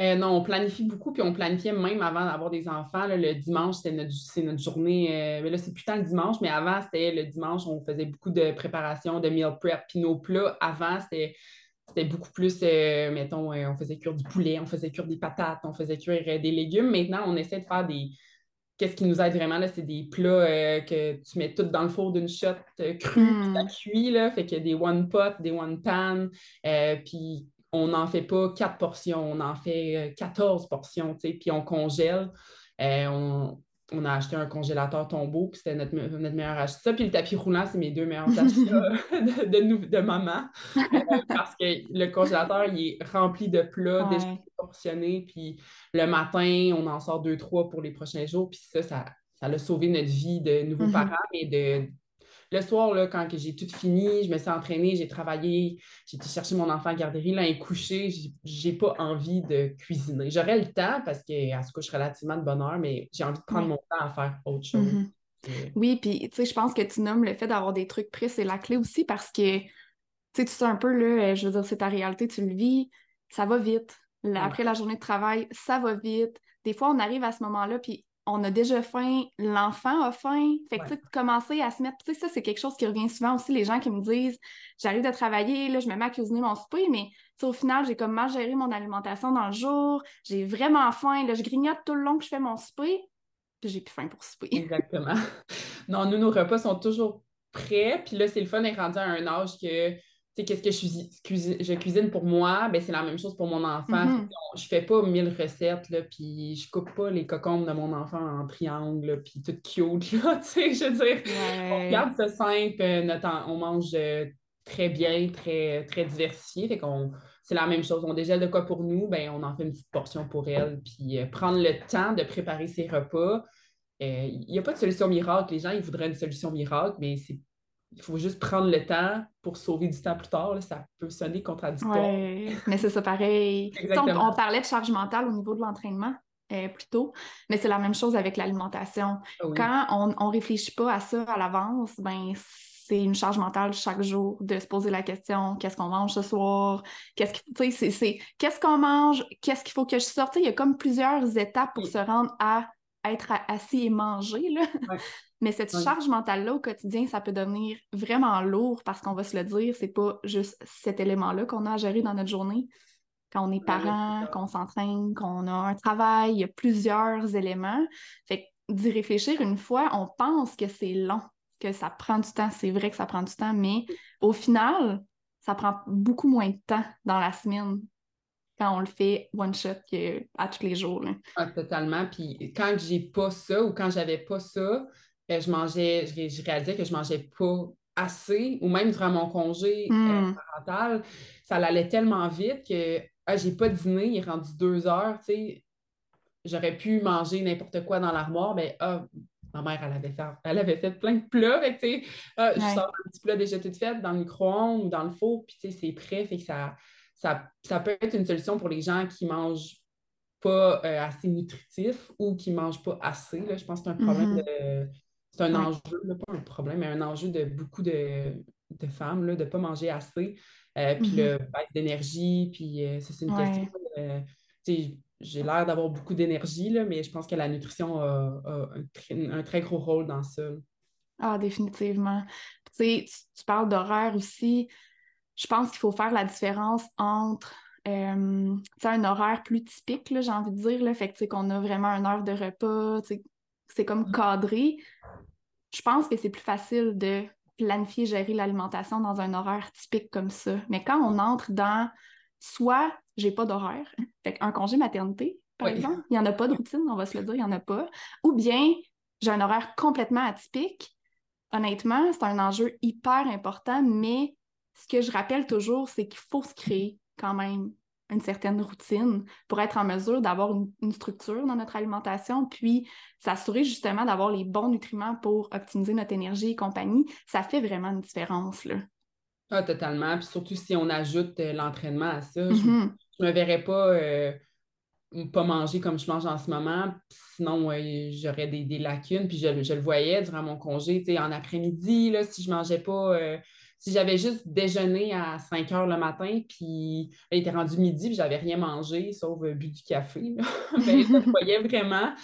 Euh, non, on planifie beaucoup, puis on planifiait même avant d'avoir des enfants. le dimanche, c'est notre, notre, journée. Euh, mais là, c'est plus tant le dimanche, mais avant, c'était le dimanche, on faisait beaucoup de préparation, de meal prep. Puis nos plats, avant, c'était c'était beaucoup plus, euh, mettons, on faisait cuire du poulet, on faisait cuire des patates, on faisait cuire des légumes. Maintenant, on essaie de faire des, qu'est-ce qui nous aide vraiment, là, c'est des plats euh, que tu mets tout dans le four d'une shot euh, crue, puis ça hmm. cuit, là, fait qu'il y a des one pot, des one pan, euh, puis on n'en fait pas quatre portions, on en fait 14 portions, tu sais, puis on congèle. on, on a acheté un congélateur tombeau, puis c'était notre, notre meilleur achat. Ça, puis le tapis roulant, c'est mes deux meilleurs [LAUGHS] achats de, de, maman. Parce que le congélateur, il est rempli de plats déjà portionnés, puis le matin, on en sort deux, trois pour les prochains jours, puis ça, ça, ça a sauvé notre vie de nouveaux mm-hmm. parents, et de, le soir, là, quand j'ai tout fini, je me suis entraînée, j'ai travaillé, j'ai été chercher mon enfant à la garderie, là, est couché, j'ai pas envie de cuisiner. J'aurais le temps parce qu'elle se couche relativement de bonne heure, mais j'ai envie de prendre mon temps à faire autre chose. Mm-hmm. Oui, puis tu sais, je pense que tu nommes le fait d'avoir des trucs prêts, c'est la clé aussi parce que tu sais, tu sais un peu, là, je veux dire, c'est ta réalité, tu le vis, ça va vite. Après la journée de travail, ça va vite. Des fois, on arrive à ce moment-là, puis on a déjà faim, l'enfant a faim. Fait que, tu commencer à se mettre. Tu sais, ça, c'est quelque chose qui revient souvent aussi, les gens qui me disent j'arrive de travailler, là, je me mets à cuisiner mon souper, mais au final, j'ai comme mal géré mon alimentation dans le jour, j'ai vraiment faim, là, je grignote tout le long que je fais mon souper, puis j'ai plus faim pour souper. [LAUGHS] Exactement. Non, nous, nos repas sont toujours prêts, puis là, c'est le fun d'être rendu à un âge que qu'est-ce que je, je, cuisine pour moi, ben, c'est la même chose pour mon enfant. Mm-hmm. Je fais pas mille recettes, là, puis je coupe pas les cocombes de mon enfant en triangle, puis tout cute, là, [LAUGHS] tu sais, je veux dire. On garde ça simple, euh, on mange euh, très bien, très, très diversifié, fait qu'on c'est la même chose. On dégèle de quoi pour nous, ben, on en fait une petite portion pour elle. Puis euh, prendre le temps de préparer ses repas. Il n'y a pas de solution miracle. Les gens, ils voudraient une solution miracle, mais c'est il faut juste prendre le temps pour sauver du temps plus tard. ça peut sonner contradictoire. Oui, mais c'est ça pareil. [LAUGHS] On, parlait de charge mentale au niveau de l'entraînement euh, plus tôt, mais c'est la même chose avec l'alimentation. Ah Quand on ne réfléchit pas à ça à l'avance, ben c'est une charge mentale chaque jour de se poser la question qu'est-ce qu'on mange ce soir? Qu'est-ce c'est, qu'est-ce qu'on mange? Qu'est-ce qu'il faut que je sorte? Il y a comme plusieurs étapes pour se rendre à être assis et manger. Là. Mais cette charge mentale-là au quotidien, ça peut devenir vraiment lourd parce qu'on va se le dire, c'est pas juste cet élément-là qu'on a à gérer dans notre journée. Quand on est parent, qu'on s'entraîne, qu'on a un travail, il y a plusieurs éléments. Fait d'y réfléchir une fois, on pense que c'est long, que ça prend du temps. C'est vrai que ça prend du temps, mais au final, ça prend beaucoup moins de temps dans la semaine quand on le fait one shot à tous les jours. Ah, totalement. Puis quand j'ai pas ça ou quand j'avais pas ça, je mangeais, je, réalisais que je mangeais pas assez, ou même durant mon congé euh, hmm. parental, ça allait tellement vite que ah, j'ai pas dîné, il est rendu deux heures, tu sais, j'aurais pu manger n'importe quoi dans l'armoire, mais ben, ah, ma mère, elle avait, fait, elle avait fait plein de plats, fait tu sais, ah, je sors un petit plat déjà tout fait dans le micro-ondes ou dans le four, puis tu sais, c'est prêt, fait que ça, ça, ça, peut être une solution pour les gens qui mangent pas euh, assez nutritif ou qui mangent pas assez, là. je pense que c'est un problème mm-hmm. de c'est un enjeu, pas un problème, mais un enjeu de beaucoup de, femmes, là, de ne pas manger assez. Euh, puis le mm-hmm. baisse d'énergie, puis euh, c'est une question. Euh, j'ai l'air d'avoir beaucoup d'énergie, mais je pense que la nutrition a, un, très gros rôle dans ça. Ah, définitivement. Tu, tu parles d'horaire aussi. Je pense qu'il faut faire la différence entre un horaire plus typique, j'ai envie de dire. Là, fait qu'on a vraiment une heure de repas, c'est comme mm. cadré. Je pense que c'est plus facile de planifier, gérer l'alimentation dans un horaire typique comme ça. Mais quand on entre dans soit j'ai pas d'horaire, [LAUGHS] fait un congé maternité, par exemple, il n'y en a pas de routine, on va se le dire, il n'y en a pas. Ou bien j'ai un horaire complètement atypique. Honnêtement, c'est un enjeu hyper important, mais ce que je rappelle toujours, c'est qu'il faut se créer quand même une certaine routine pour être en mesure d'avoir une, structure dans notre alimentation, puis s'assurer justement d'avoir les bons nutriments pour optimiser notre énergie et compagnie, ça fait vraiment une différence. Là. Ah, totalement. Puis surtout si on ajoute euh, l'entraînement à ça, je ne mm-hmm. me verrais pas euh, pas manger comme je mange en ce moment, sinon j'aurais des, lacunes. Puis je, le voyais durant mon congé, en après-midi, si je mangeais pas euh, si j'avais juste déjeuné à 5 heures le matin, puis il était rendu midi, puis j'avais rien mangé, sauf euh, bu du café, [LAUGHS] ben, je le voyais vraiment.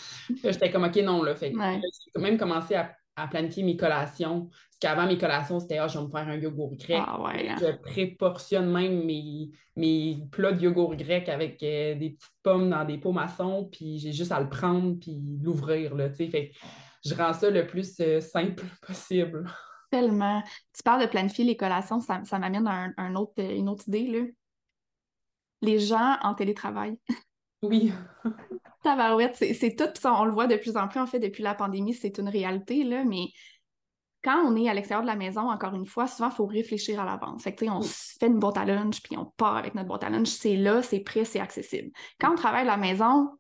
J'étais comme, OK, non, là. Fait j'ai quand même commencé à, planifier mes collations. Parce qu'avant, mes collations, c'était, ah, je vais me faire un yogourt grec. Ah, hein. Je préportionne même mes, mes plats de yogourt grec avec euh, des petites pommes dans des pots maçons, puis j'ai juste à le prendre, puis l'ouvrir, là, tu sais. Fait je rends ça le plus euh, simple possible. Tellement. Tu parles de planifier les collations, ça, m'amène à un, autre, une autre idée. Là. Les gens en télétravail. [LAUGHS] Oui. Tabarouette, c'est tout. on le voit de plus en plus, en fait, depuis la pandémie, c'est une réalité, là, mais quand on est à l'extérieur de la maison, encore une fois, souvent, il faut réfléchir à l'avance. Fait on se fait une boîte à lunch, puis on part avec notre boîte à lunch. C'est là, c'est prêt, c'est accessible. Quand on travaille à la maison,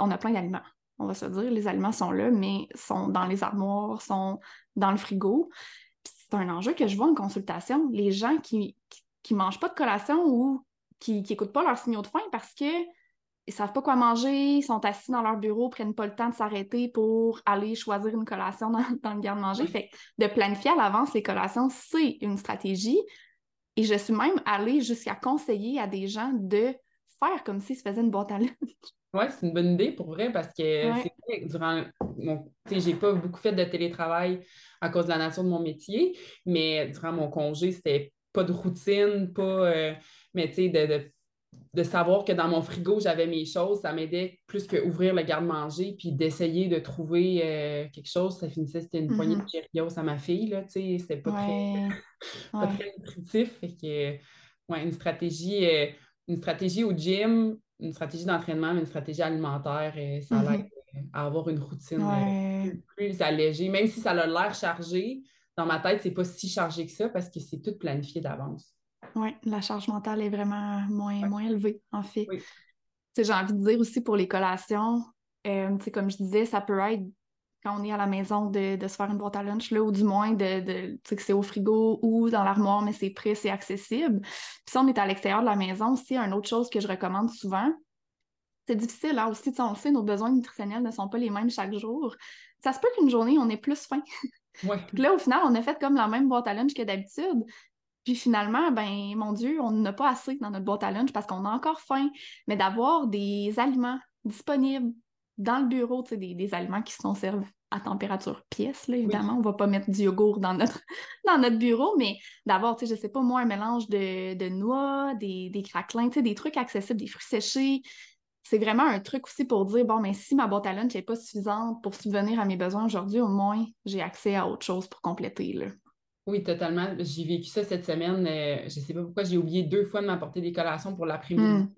on a plein d'aliments on va se dire, les aliments sont là, mais sont dans les armoires, sont dans le frigo. C'est un enjeu que je vois en consultation. Les gens qui ne mangent pas de collation ou qui n'écoutent pas leurs signaux de faim parce qu'ils ne savent pas quoi manger, ils sont assis dans leur bureau, prennent pas le temps de s'arrêter pour aller choisir une collation dans, le garde-manger. Fait de planifier à l'avance les collations, c'est une stratégie. Et je suis même allée jusqu'à conseiller à des gens de faire comme s'ils se faisaient une boîte à lunch. Oui, c'est une bonne idée pour vrai parce que c'est vrai, durant mon. j'ai pas beaucoup fait de télétravail à cause de la nature de mon métier, mais durant mon congé, c'était pas de routine, pas. Euh, mais tu sais, de, de, savoir que dans mon frigo, j'avais mes choses, ça m'aidait plus qu'ouvrir le garde-manger puis d'essayer de trouver euh, quelque chose. Ça finissait, c'était une poignée de mm-hmm. Cheerios à ma fille, là, tu sais, c'était pas, très, [LAUGHS] pas très nutritif. Fait que, ouais, une stratégie. Euh, une stratégie au gym, une stratégie d'entraînement, mais une stratégie alimentaire, et ça mm-hmm. l'aide à avoir une routine euh, plus, allégée. Même si ça a l'air chargé, dans ma tête, c'est pas si chargé que ça parce que c'est tout planifié d'avance. Oui, la charge mentale est vraiment moins, moins élevée, en fait. J'ai envie de dire aussi pour les collations, euh, comme je disais, ça peut être quand on est à la maison de, se faire une boîte à lunch, là, ou du moins de, de que c'est au frigo ou dans l'armoire, mais c'est prêt, c'est accessible. Puis si on est à l'extérieur de la maison, aussi, une autre chose que je recommande souvent, c'est difficile, là hein, aussi, on le sait, nos besoins nutritionnels ne sont pas les mêmes chaque jour. Ça se peut qu'une journée, on ait plus faim. [LAUGHS] Ouais. là, au final, on a fait comme la même boîte à lunch que d'habitude. Puis finalement, ben mon Dieu, on n'a pas assez dans notre boîte à lunch parce qu'on a encore faim. Mais d'avoir des aliments disponibles dans le bureau, tu sais, des, aliments qui sont servis à température pièce, là, évidemment. On va pas mettre du yogourt dans notre, [LAUGHS] dans notre bureau, mais d'avoir, tu sais, je sais pas moi, un mélange de, noix, des, des craquelins, tu sais, des trucs accessibles, des fruits séchés, c'est vraiment un truc aussi pour dire bon, mais si ma boîte à lunch n'est pas suffisante pour subvenir à mes besoins aujourd'hui, au moins j'ai accès à autre chose pour compléter. Là. Oui, totalement. J'ai vécu ça cette semaine. Je euh, je sais pas pourquoi j'ai oublié deux fois de m'apporter des collations pour l'après-midi.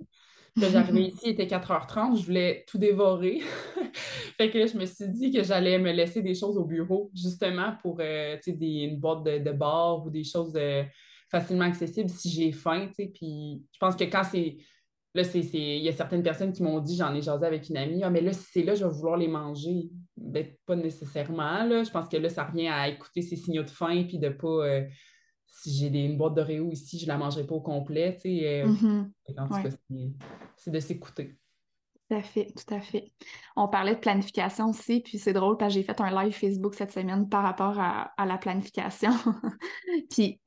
Hmm. j'arrivais [LAUGHS] ici, il était 4h30, je voulais tout dévorer. [LAUGHS] fait que je me suis dit que j'allais me laisser des choses au bureau, justement pour euh, des, une boîte de, de bar ou des choses euh, facilement accessibles si j'ai faim. Puis je pense que quand c'est Là, il y a certaines personnes qui m'ont dit, j'en ai jasé avec une amie, ah, mais là, si c'est là, je vais vouloir les manger. Ben, pas nécessairement. Là. Je pense que là, ça revient à écouter ces signaux de faim, puis de pas. Euh, si j'ai une boîte d'Oreo ici, je ne la mangerai pas au complet. Euh, mm-hmm. c'est de s'écouter. Tout à fait, tout à fait. On parlait de planification aussi, puis c'est drôle parce que j'ai fait un live Facebook cette semaine par rapport à, à la planification. [LAUGHS] puis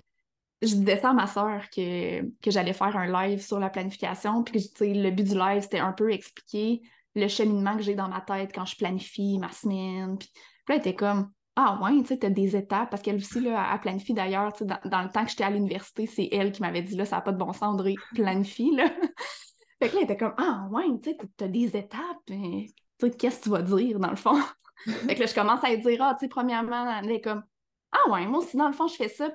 je disais ça à ma soeur que, que j'allais faire un live sur la planification, puis que le but du live, c'était un peu expliquer le cheminement que j'ai dans ma tête quand je planifie ma semaine. Puis, là, elle était comme Ah ouais, tu sais, t'as des étapes, parce qu'elle aussi, là, elle planifie d'ailleurs, dans, dans le temps que j'étais à l'université, c'est elle qui m'avait dit là, ça n'a pas de bon sens, André, planifie, là. [LAUGHS] fait que là, elle était comme Ah ouais, tu sais, t'as des étapes, mais tu sais, qu'est-ce que tu vas dire, dans le fond? [LAUGHS] fait que là, je commence à dire Ah, tu sais, premièrement, elle est comme Ah ouais, moi aussi, dans le fond, je fais ça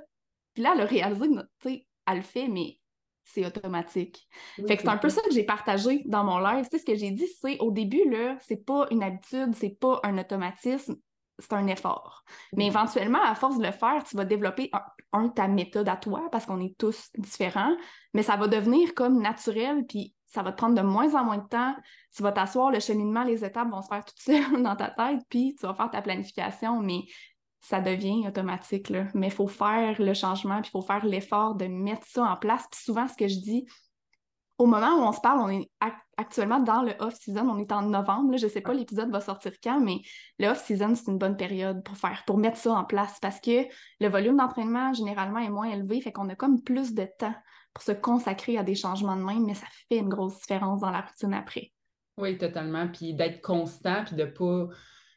puis là, elle a réalisé, tu sais, elle le fait, mais c'est automatique. fait que c'est un peu ça que j'ai partagé dans mon live. Tu sais, ce que j'ai dit, c'est au début, là, c'est pas une habitude, c'est pas un automatisme, c'est un effort. Mais éventuellement, à force de le faire, tu vas développer, un, ta méthode à toi, parce qu'on est tous différents, mais ça va devenir comme naturel, puis ça va te prendre de moins en moins de temps. Tu vas t'asseoir, le cheminement, les étapes vont se faire toutes [LAUGHS] seules dans ta tête, puis tu vas faire ta planification, mais ça devient automatique. Là. Mais il faut faire le changement, puis il faut faire l'effort de mettre ça en place. Puis souvent, ce que je dis, au moment où on se parle, on est actuellement dans le off-season, on est en novembre. je ne sais pas l'épisode va sortir quand, mais le off-season, c'est une bonne période pour faire, pour mettre ça en place parce que le volume d'entraînement généralement est moins élevé, fait qu'on a comme plus de temps pour se consacrer à des changements de même, mais ça fait une grosse différence dans la routine après. Oui, totalement. Puis d'être constant, puis de ne pas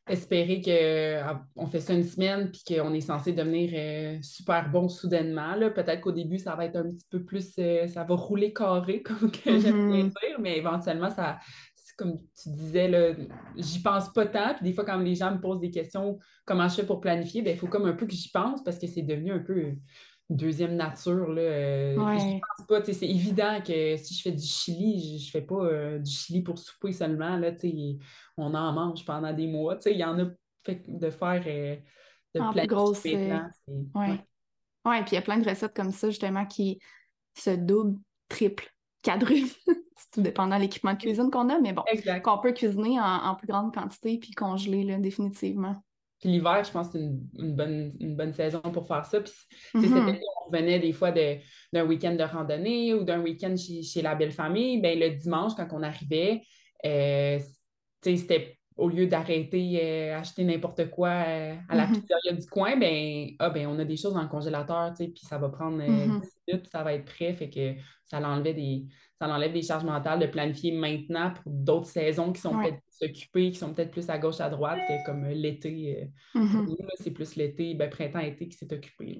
espérer qu'on fait ça une semaine puis qu'on est censé devenir euh, super bon soudainement. Peut-être qu'au début, ça va être un petit peu plus, euh, ça va rouler carré, [LAUGHS] comme que j'aime bien mm-hmm. dire, mais éventuellement, ça, comme tu disais, j'y pense pas tant. Puis des fois, quand les gens me posent des questions, comment je fais pour planifier, ben, il faut comme un peu que j'y pense parce que c'est devenu un peu deuxième nature. Là. Euh, pense pas, c'est évident que si je fais du chili, je, ne fais pas euh, du chili pour souper seulement. Là, on en mange pendant des mois. Il y en a fait de faire euh, de en planifier Oui, ouais. puis il y a plein de recettes comme ça, justement, qui se doublent, triple, quadruple. [LAUGHS] c'est tout dépendant de l'équipement de cuisine qu'on a, mais bon, qu'on peut cuisiner en, plus grande quantité puis congeler là, définitivement. Puis l'hiver, je pense que c'est une, bonne, une bonne saison pour faire ça. Puis mm on revenait des fois d'un week-end de randonnée ou d'un week-end chez, la belle famille. Ben, le dimanche, quand on arrivait, euh, c'était au lieu d'arrêter euh, acheter n'importe quoi euh, à la mm-hmm. pizzeria du coin, ben, ah, ben, on a des choses dans le congélateur, puis ça va prendre 10 mm-hmm. minutes, puis ça va être prêt. Fait que ça l'enlevait des, ça enlève des charges mentales de planifier maintenant pour d'autres saisons qui sont peut-être plus occupées, qui sont peut-être plus à gauche, à droite, comme euh, l'été. Euh, mm-hmm. c'est plus l'été, ben, printemps-été qui s'est occupé.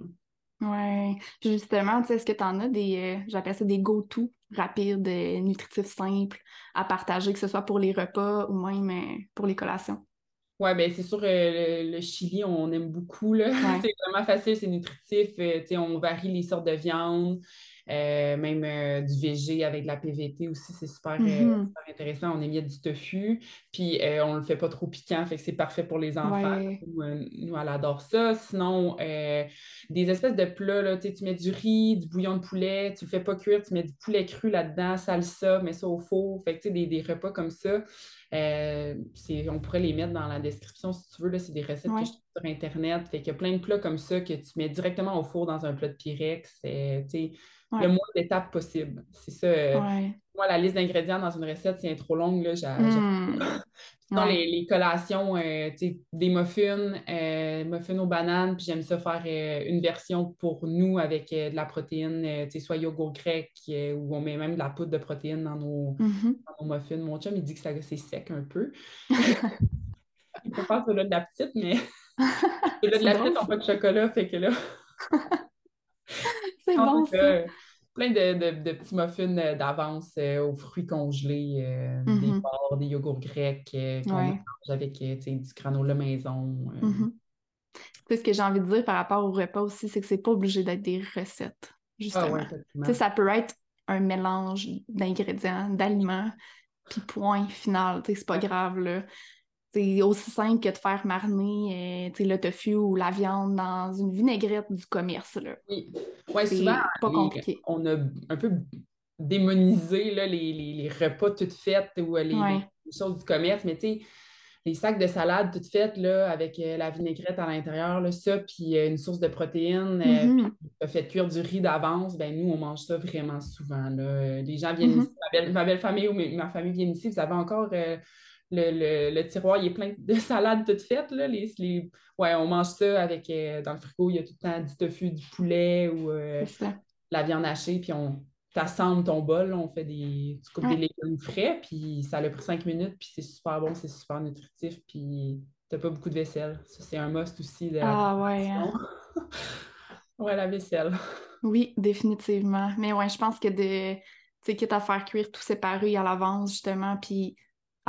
Oui. Justement, est-ce que tu en as des, euh, j'appelle ça des go-to rapides, nutritifs simples à partager, que ce soit pour les repas ou même pour les collations? Oui, ben c'est sûr, le, chili, on aime beaucoup. [LAUGHS] c'est vraiment facile, c'est nutritif. on varie les sortes de viande. Même du VG avec de la PVT aussi, c'est super, Mhm. super intéressant. On émiette du tofu, puis on le fait pas trop piquant, fait que c'est parfait pour les enfants. Ouais. Nous, nous, elle adore ça. Sinon, des espèces de plats, là, tu mets du riz, du bouillon de poulet, tu le fais pas cuire, tu mets du poulet cru là-dedans, salsa, mets ça au four. Fait que, des, des repas comme ça, euh, on pourrait les mettre dans la description si tu veux. C'est des recettes que je trouve sur Internet. Fait qu'il y a plein de plats comme ça que tu mets directement au four dans un plat de Pyrex. Euh, le moins d'étapes possible. C'est ça. Euh, moi, la liste d'ingrédients dans une recette, c'est trop longue. Là, hmm. [LAUGHS] Les, collations, euh, des muffins, euh, muffins aux bananes, puis j'aime ça faire une version pour nous avec de la protéine, soit yogourt grec, où on met même de la poudre de protéines dans nos, mm-hmm. dans nos muffins. Mon chum, il dit que c'est sec un peu. [LAUGHS] il peut faire celui de la petite, mais [LAUGHS] celui de la petite, on pas de chocolat, fait que là... c'est bon, ça plein de, petits muffins euh, d'avance euh, aux fruits congelés, euh, des mm-hmm. porcs, des yogourts grecs qu'on mange avec du granola maison. Mm-hmm. ce que j'ai envie de dire par rapport au repas aussi, c'est que c'est pas obligé d'être des recettes, justement. Ah ça peut être un mélange d'ingrédients, d'aliments, puis point final. C'est pas grave, là. C'est aussi simple que de faire mariner euh, le tofu ou la viande dans une vinaigrette du commerce. Là. Oui, ouais, souvent, pas compliqué. on a un peu démonisé là, les, les, repas toutes faites ou euh, les, choses du commerce, mais tu sais, les sacs de salade toutes faites là, avec euh, la vinaigrette à l'intérieur, ça, puis une source de protéines, mm fait cuire du riz d'avance, ben nous, on mange ça vraiment souvent. Là. Les gens viennent mm-hmm. ici, ma belle, famille ou ma famille vient ici, vous avez encore le, tiroir, il est plein de [LAUGHS] salades toutes faites. Là. Les, Ouais, on mange ça avec, euh, dans le frigo, il y a tout le temps du tofu, du poulet ou euh, la viande hachée, puis on t'assemble ton bol, on fait des, tu coupes des légumes frais, puis ça a pris cinq minutes, puis c'est super bon, c'est super nutritif, puis t'as pas beaucoup de vaisselle. Ça, c'est un must aussi. De ah ouais. Hein. [LAUGHS] ouais, la vaisselle. Oui, définitivement. Mais ouais, je pense que de, tu sais, quitte à faire cuire tout séparé à l'avance, justement, puis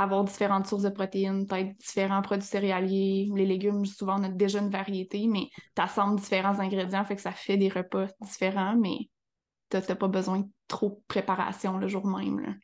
avoir différentes sources de protéines, peut-être différents produits céréaliers. Les légumes, souvent, on a déjà une variété, mais tu assembles différents ingrédients, fait que ça fait des repas différents, mais tu n'as pas besoin de trop de préparation le jour même.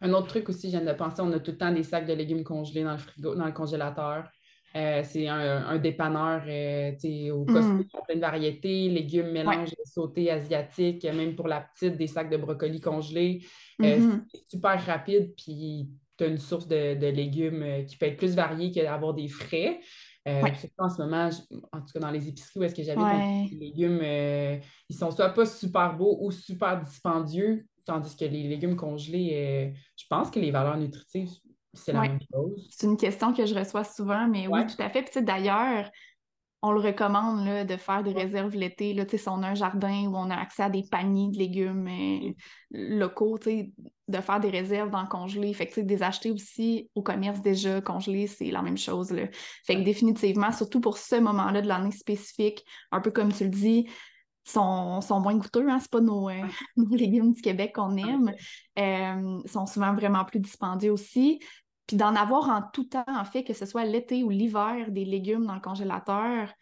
Un autre truc aussi, je viens de penser, on a tout le temps des sacs de légumes congelés dans le frigo, dans le congélateur. Euh, c'est un, dépanneur euh, au Costco, mm. plein de variétés, légumes, mélanges sautés asiatiques, même pour la petite, des sacs de brocolis congelés. Euh, mm-hmm. c'est super rapide, puis tu as une source de, légumes euh, qui peut être plus variée que d'avoir des frais. Euh, en ce moment, en tout cas dans les épiceries où est-ce que j'avais les légumes, euh, ils sont soit pas super beaux ou super dispendieux, tandis que les légumes congelés, je pense que les valeurs nutritives, c'est la même chose. C'est une question que je reçois souvent, mais oui, tout à fait. Puis d'ailleurs, on le recommande là, de faire des réserves l'été. Là, si on a un jardin où on a accès à des paniers de légumes euh, locaux, de faire des réserves dans le congelé. Fait que des acheter aussi au commerce déjà congelé, c'est la même chose. Là. Fait que définitivement, surtout pour ce moment-là de l'année spécifique, un peu comme tu le dis, sont, sont moins goûteux, hein? c'est pas nos, euh, [LAUGHS] nos, légumes du Québec qu'on aime. Euh, sont souvent vraiment plus dispendieux aussi. Puis d'en avoir en tout temps, en fait, que ce soit l'été ou l'hiver, des légumes dans le congélateur,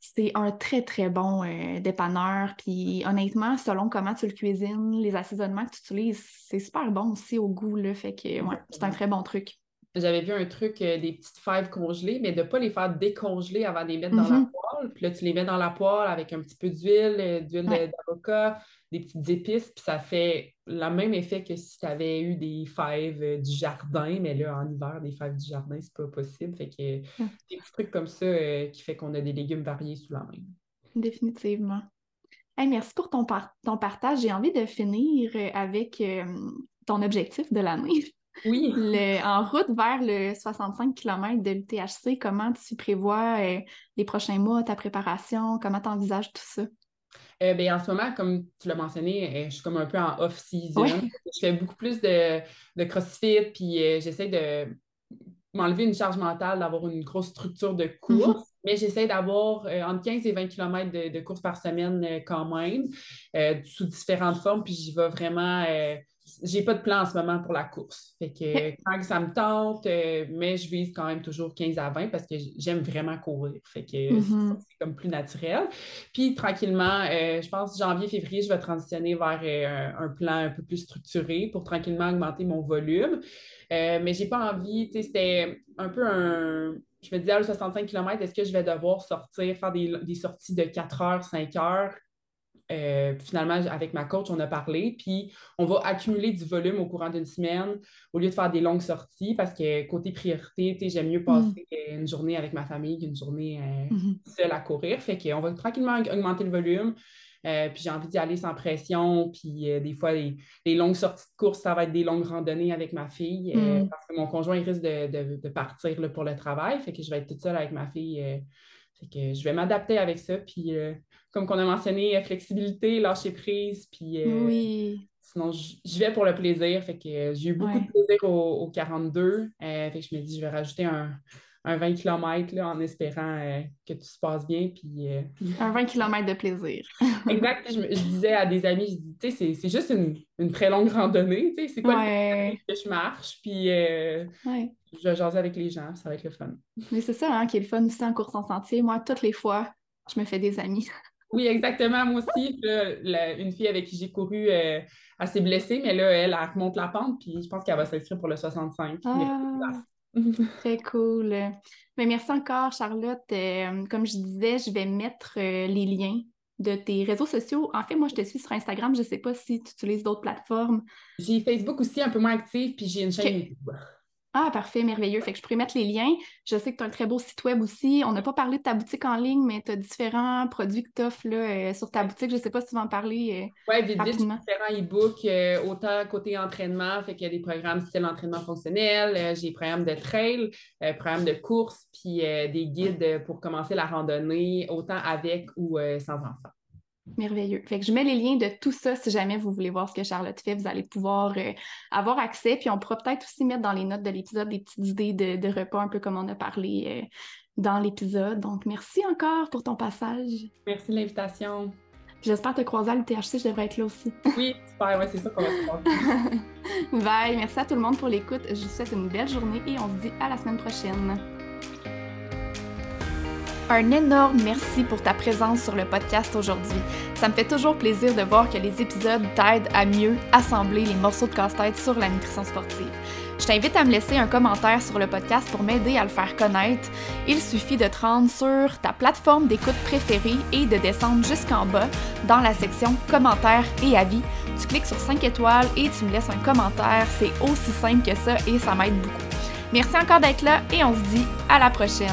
c'est un très, très bon euh, dépanneur. Puis honnêtement, selon comment tu le cuisines, les assaisonnements que tu utilises, c'est super bon aussi au goût. Là, fait que ouais, c'est un très bon truc. J'avais vu un truc euh, des petites fèves congelées, mais de ne pas les faire décongeler avant de les mettre dans la mm-hmm. poêle. Puis là, tu les mets dans la poêle avec un petit peu d'huile, euh, d'huile d'avocat, des petites épices, puis ça fait le même effet que si tu avais eu des fèves euh, du jardin, mais là, en hiver, des fèves du jardin, c'est pas possible. Fait que des petits trucs comme ça qui fait qu'on a des légumes variés sous la main. Définitivement. merci pour ton, ton partage. J'ai envie de finir avec ton objectif de l'année. Oui. [LAUGHS] en route vers le 65 km de l'UTHC, comment tu prévois euh, les prochains mois, ta préparation? Comment tu envisages tout ça? Euh, ben, en ce moment, comme tu l'as mentionné, euh, je suis comme un peu en off-season. Je fais beaucoup plus de, de CrossFit, puis j'essaie de m'enlever une charge mentale, d'avoir une grosse structure de course. Mm-hmm. Mais j'essaie d'avoir entre 15 et 20 km de, de course par semaine quand même, sous différentes formes. Puis j'y vais vraiment j'ai pas de plan en ce moment pour la course. Fait que [LAUGHS] quand ça me tente, euh, mais je vise quand même toujours 15 à 20 parce que j'aime vraiment courir. Fait que Mm-hmm. c'est comme plus naturel. Puis tranquillement, euh, je pense janvier, février, je vais transitionner vers euh, un, un plan un peu plus structuré pour tranquillement augmenter mon volume. Euh, mais j'ai pas envie, tu sais, c'était un peu un. Je me disais, à 65 km, est-ce que je vais devoir sortir, faire des, des sorties de 4 heures, 5 heures? Euh, finalement, avec ma coach, on a parlé, puis on va accumuler du volume au courant d'une semaine au lieu de faire des longues sorties parce que côté priorité, j'aime mieux passer une journée avec ma famille qu'une journée euh, Mhm. seule à courir. Fait qu'on va tranquillement aug- augmenter le volume. Euh, puis j'ai envie d'y aller sans pression. Puis euh, des fois, les, les longues sorties de course, ça va être des longues randonnées avec ma fille euh, Mm. parce que mon conjoint il risque de, de- de partir là, pour le travail. Fait que je vais être toute seule avec ma fille. euh, fait que je vais m'adapter avec ça. Puis euh, comme qu'on a mentionné, flexibilité, lâcher prise. Puis euh, Oui. sinon, j- j'y vais pour le plaisir. Fait que euh, j'ai eu beaucoup Ouais. de plaisir au, au 42. Euh, fait que je me dis, je vais rajouter un, un 20 km là, en espérant euh, que tout se passe bien. Puis, Un 20 km de plaisir. [LAUGHS] Exact. Je, je disais à des amis, je dis, tu sais, c'est- c'est juste une, une très longue randonnée. C'est quoi le Ouais. que je marche? Puis ouais. je vais jaser avec les gens. Ça va être le fun. Mais c'est ça hein, qui est le fun aussi en course en sentier. Moi, toutes les fois, je me fais des amis. Oui, exactement. Moi aussi. Là, la- une fille avec qui j'ai couru, euh, elle s'est blessée, mais là, elle, elle remonte la pente. Puis je pense qu'elle va s'inscrire pour le 65. Ah, [LAUGHS] très cool. Mais merci encore, Charlotte. Euh, comme je disais, je vais mettre euh, les liens de tes réseaux sociaux. En fait, moi, je te suis sur Instagram. Je ne sais pas si tu utilises d'autres plateformes. J'ai Facebook aussi un peu moins actif, puis j'ai une chaîne. YouTube. Ah, parfait, merveilleux. Fait que je pourrais mettre les liens. Je sais que tu as un très beau site web aussi. On n'a pas parlé de ta boutique en ligne, mais tu as différents produits que tu offres là, euh, sur ta boutique. Je ne sais pas si tu vas en parler. euh, Ouais, vite, vite, différents e-books, euh, autant côté entraînement, fait qu'il y a des programmes style entraînement fonctionnel, j'ai des programmes de trail, programmes de course, puis des guides pour commencer la randonnée, autant avec ou sans enfants. Merveilleux. Fait que je mets les liens de tout ça si jamais vous voulez voir ce que Charlotte fait. Vous allez pouvoir euh, avoir accès. Puis on pourra peut-être aussi mettre dans les notes de l'épisode des petites idées de, de repas, un peu comme on a parlé euh, dans l'épisode. Donc merci encore pour ton passage. Merci de l'invitation. J'espère te croiser à l'UTHC, je devrais être là aussi. Oui, super, ouais, c'est ça qu'on va se passer. [LAUGHS] Bye. Merci à tout le monde pour l'écoute. Je vous souhaite une belle journée et on se dit à la semaine prochaine. Un énorme merci pour ta présence sur le podcast aujourd'hui. Ça me fait toujours plaisir de voir que les épisodes t'aident à mieux assembler les morceaux de casse-tête sur la nutrition sportive. Je t'invite à me laisser un commentaire sur le podcast pour m'aider à le faire connaître. Il suffit de te rendre sur ta plateforme d'écoute préférée et de descendre jusqu'en bas dans la section commentaires et avis. Tu cliques sur 5 étoiles et tu me laisses un commentaire. C'est aussi simple que ça et ça m'aide beaucoup. Merci encore d'être là et on se dit à la prochaine.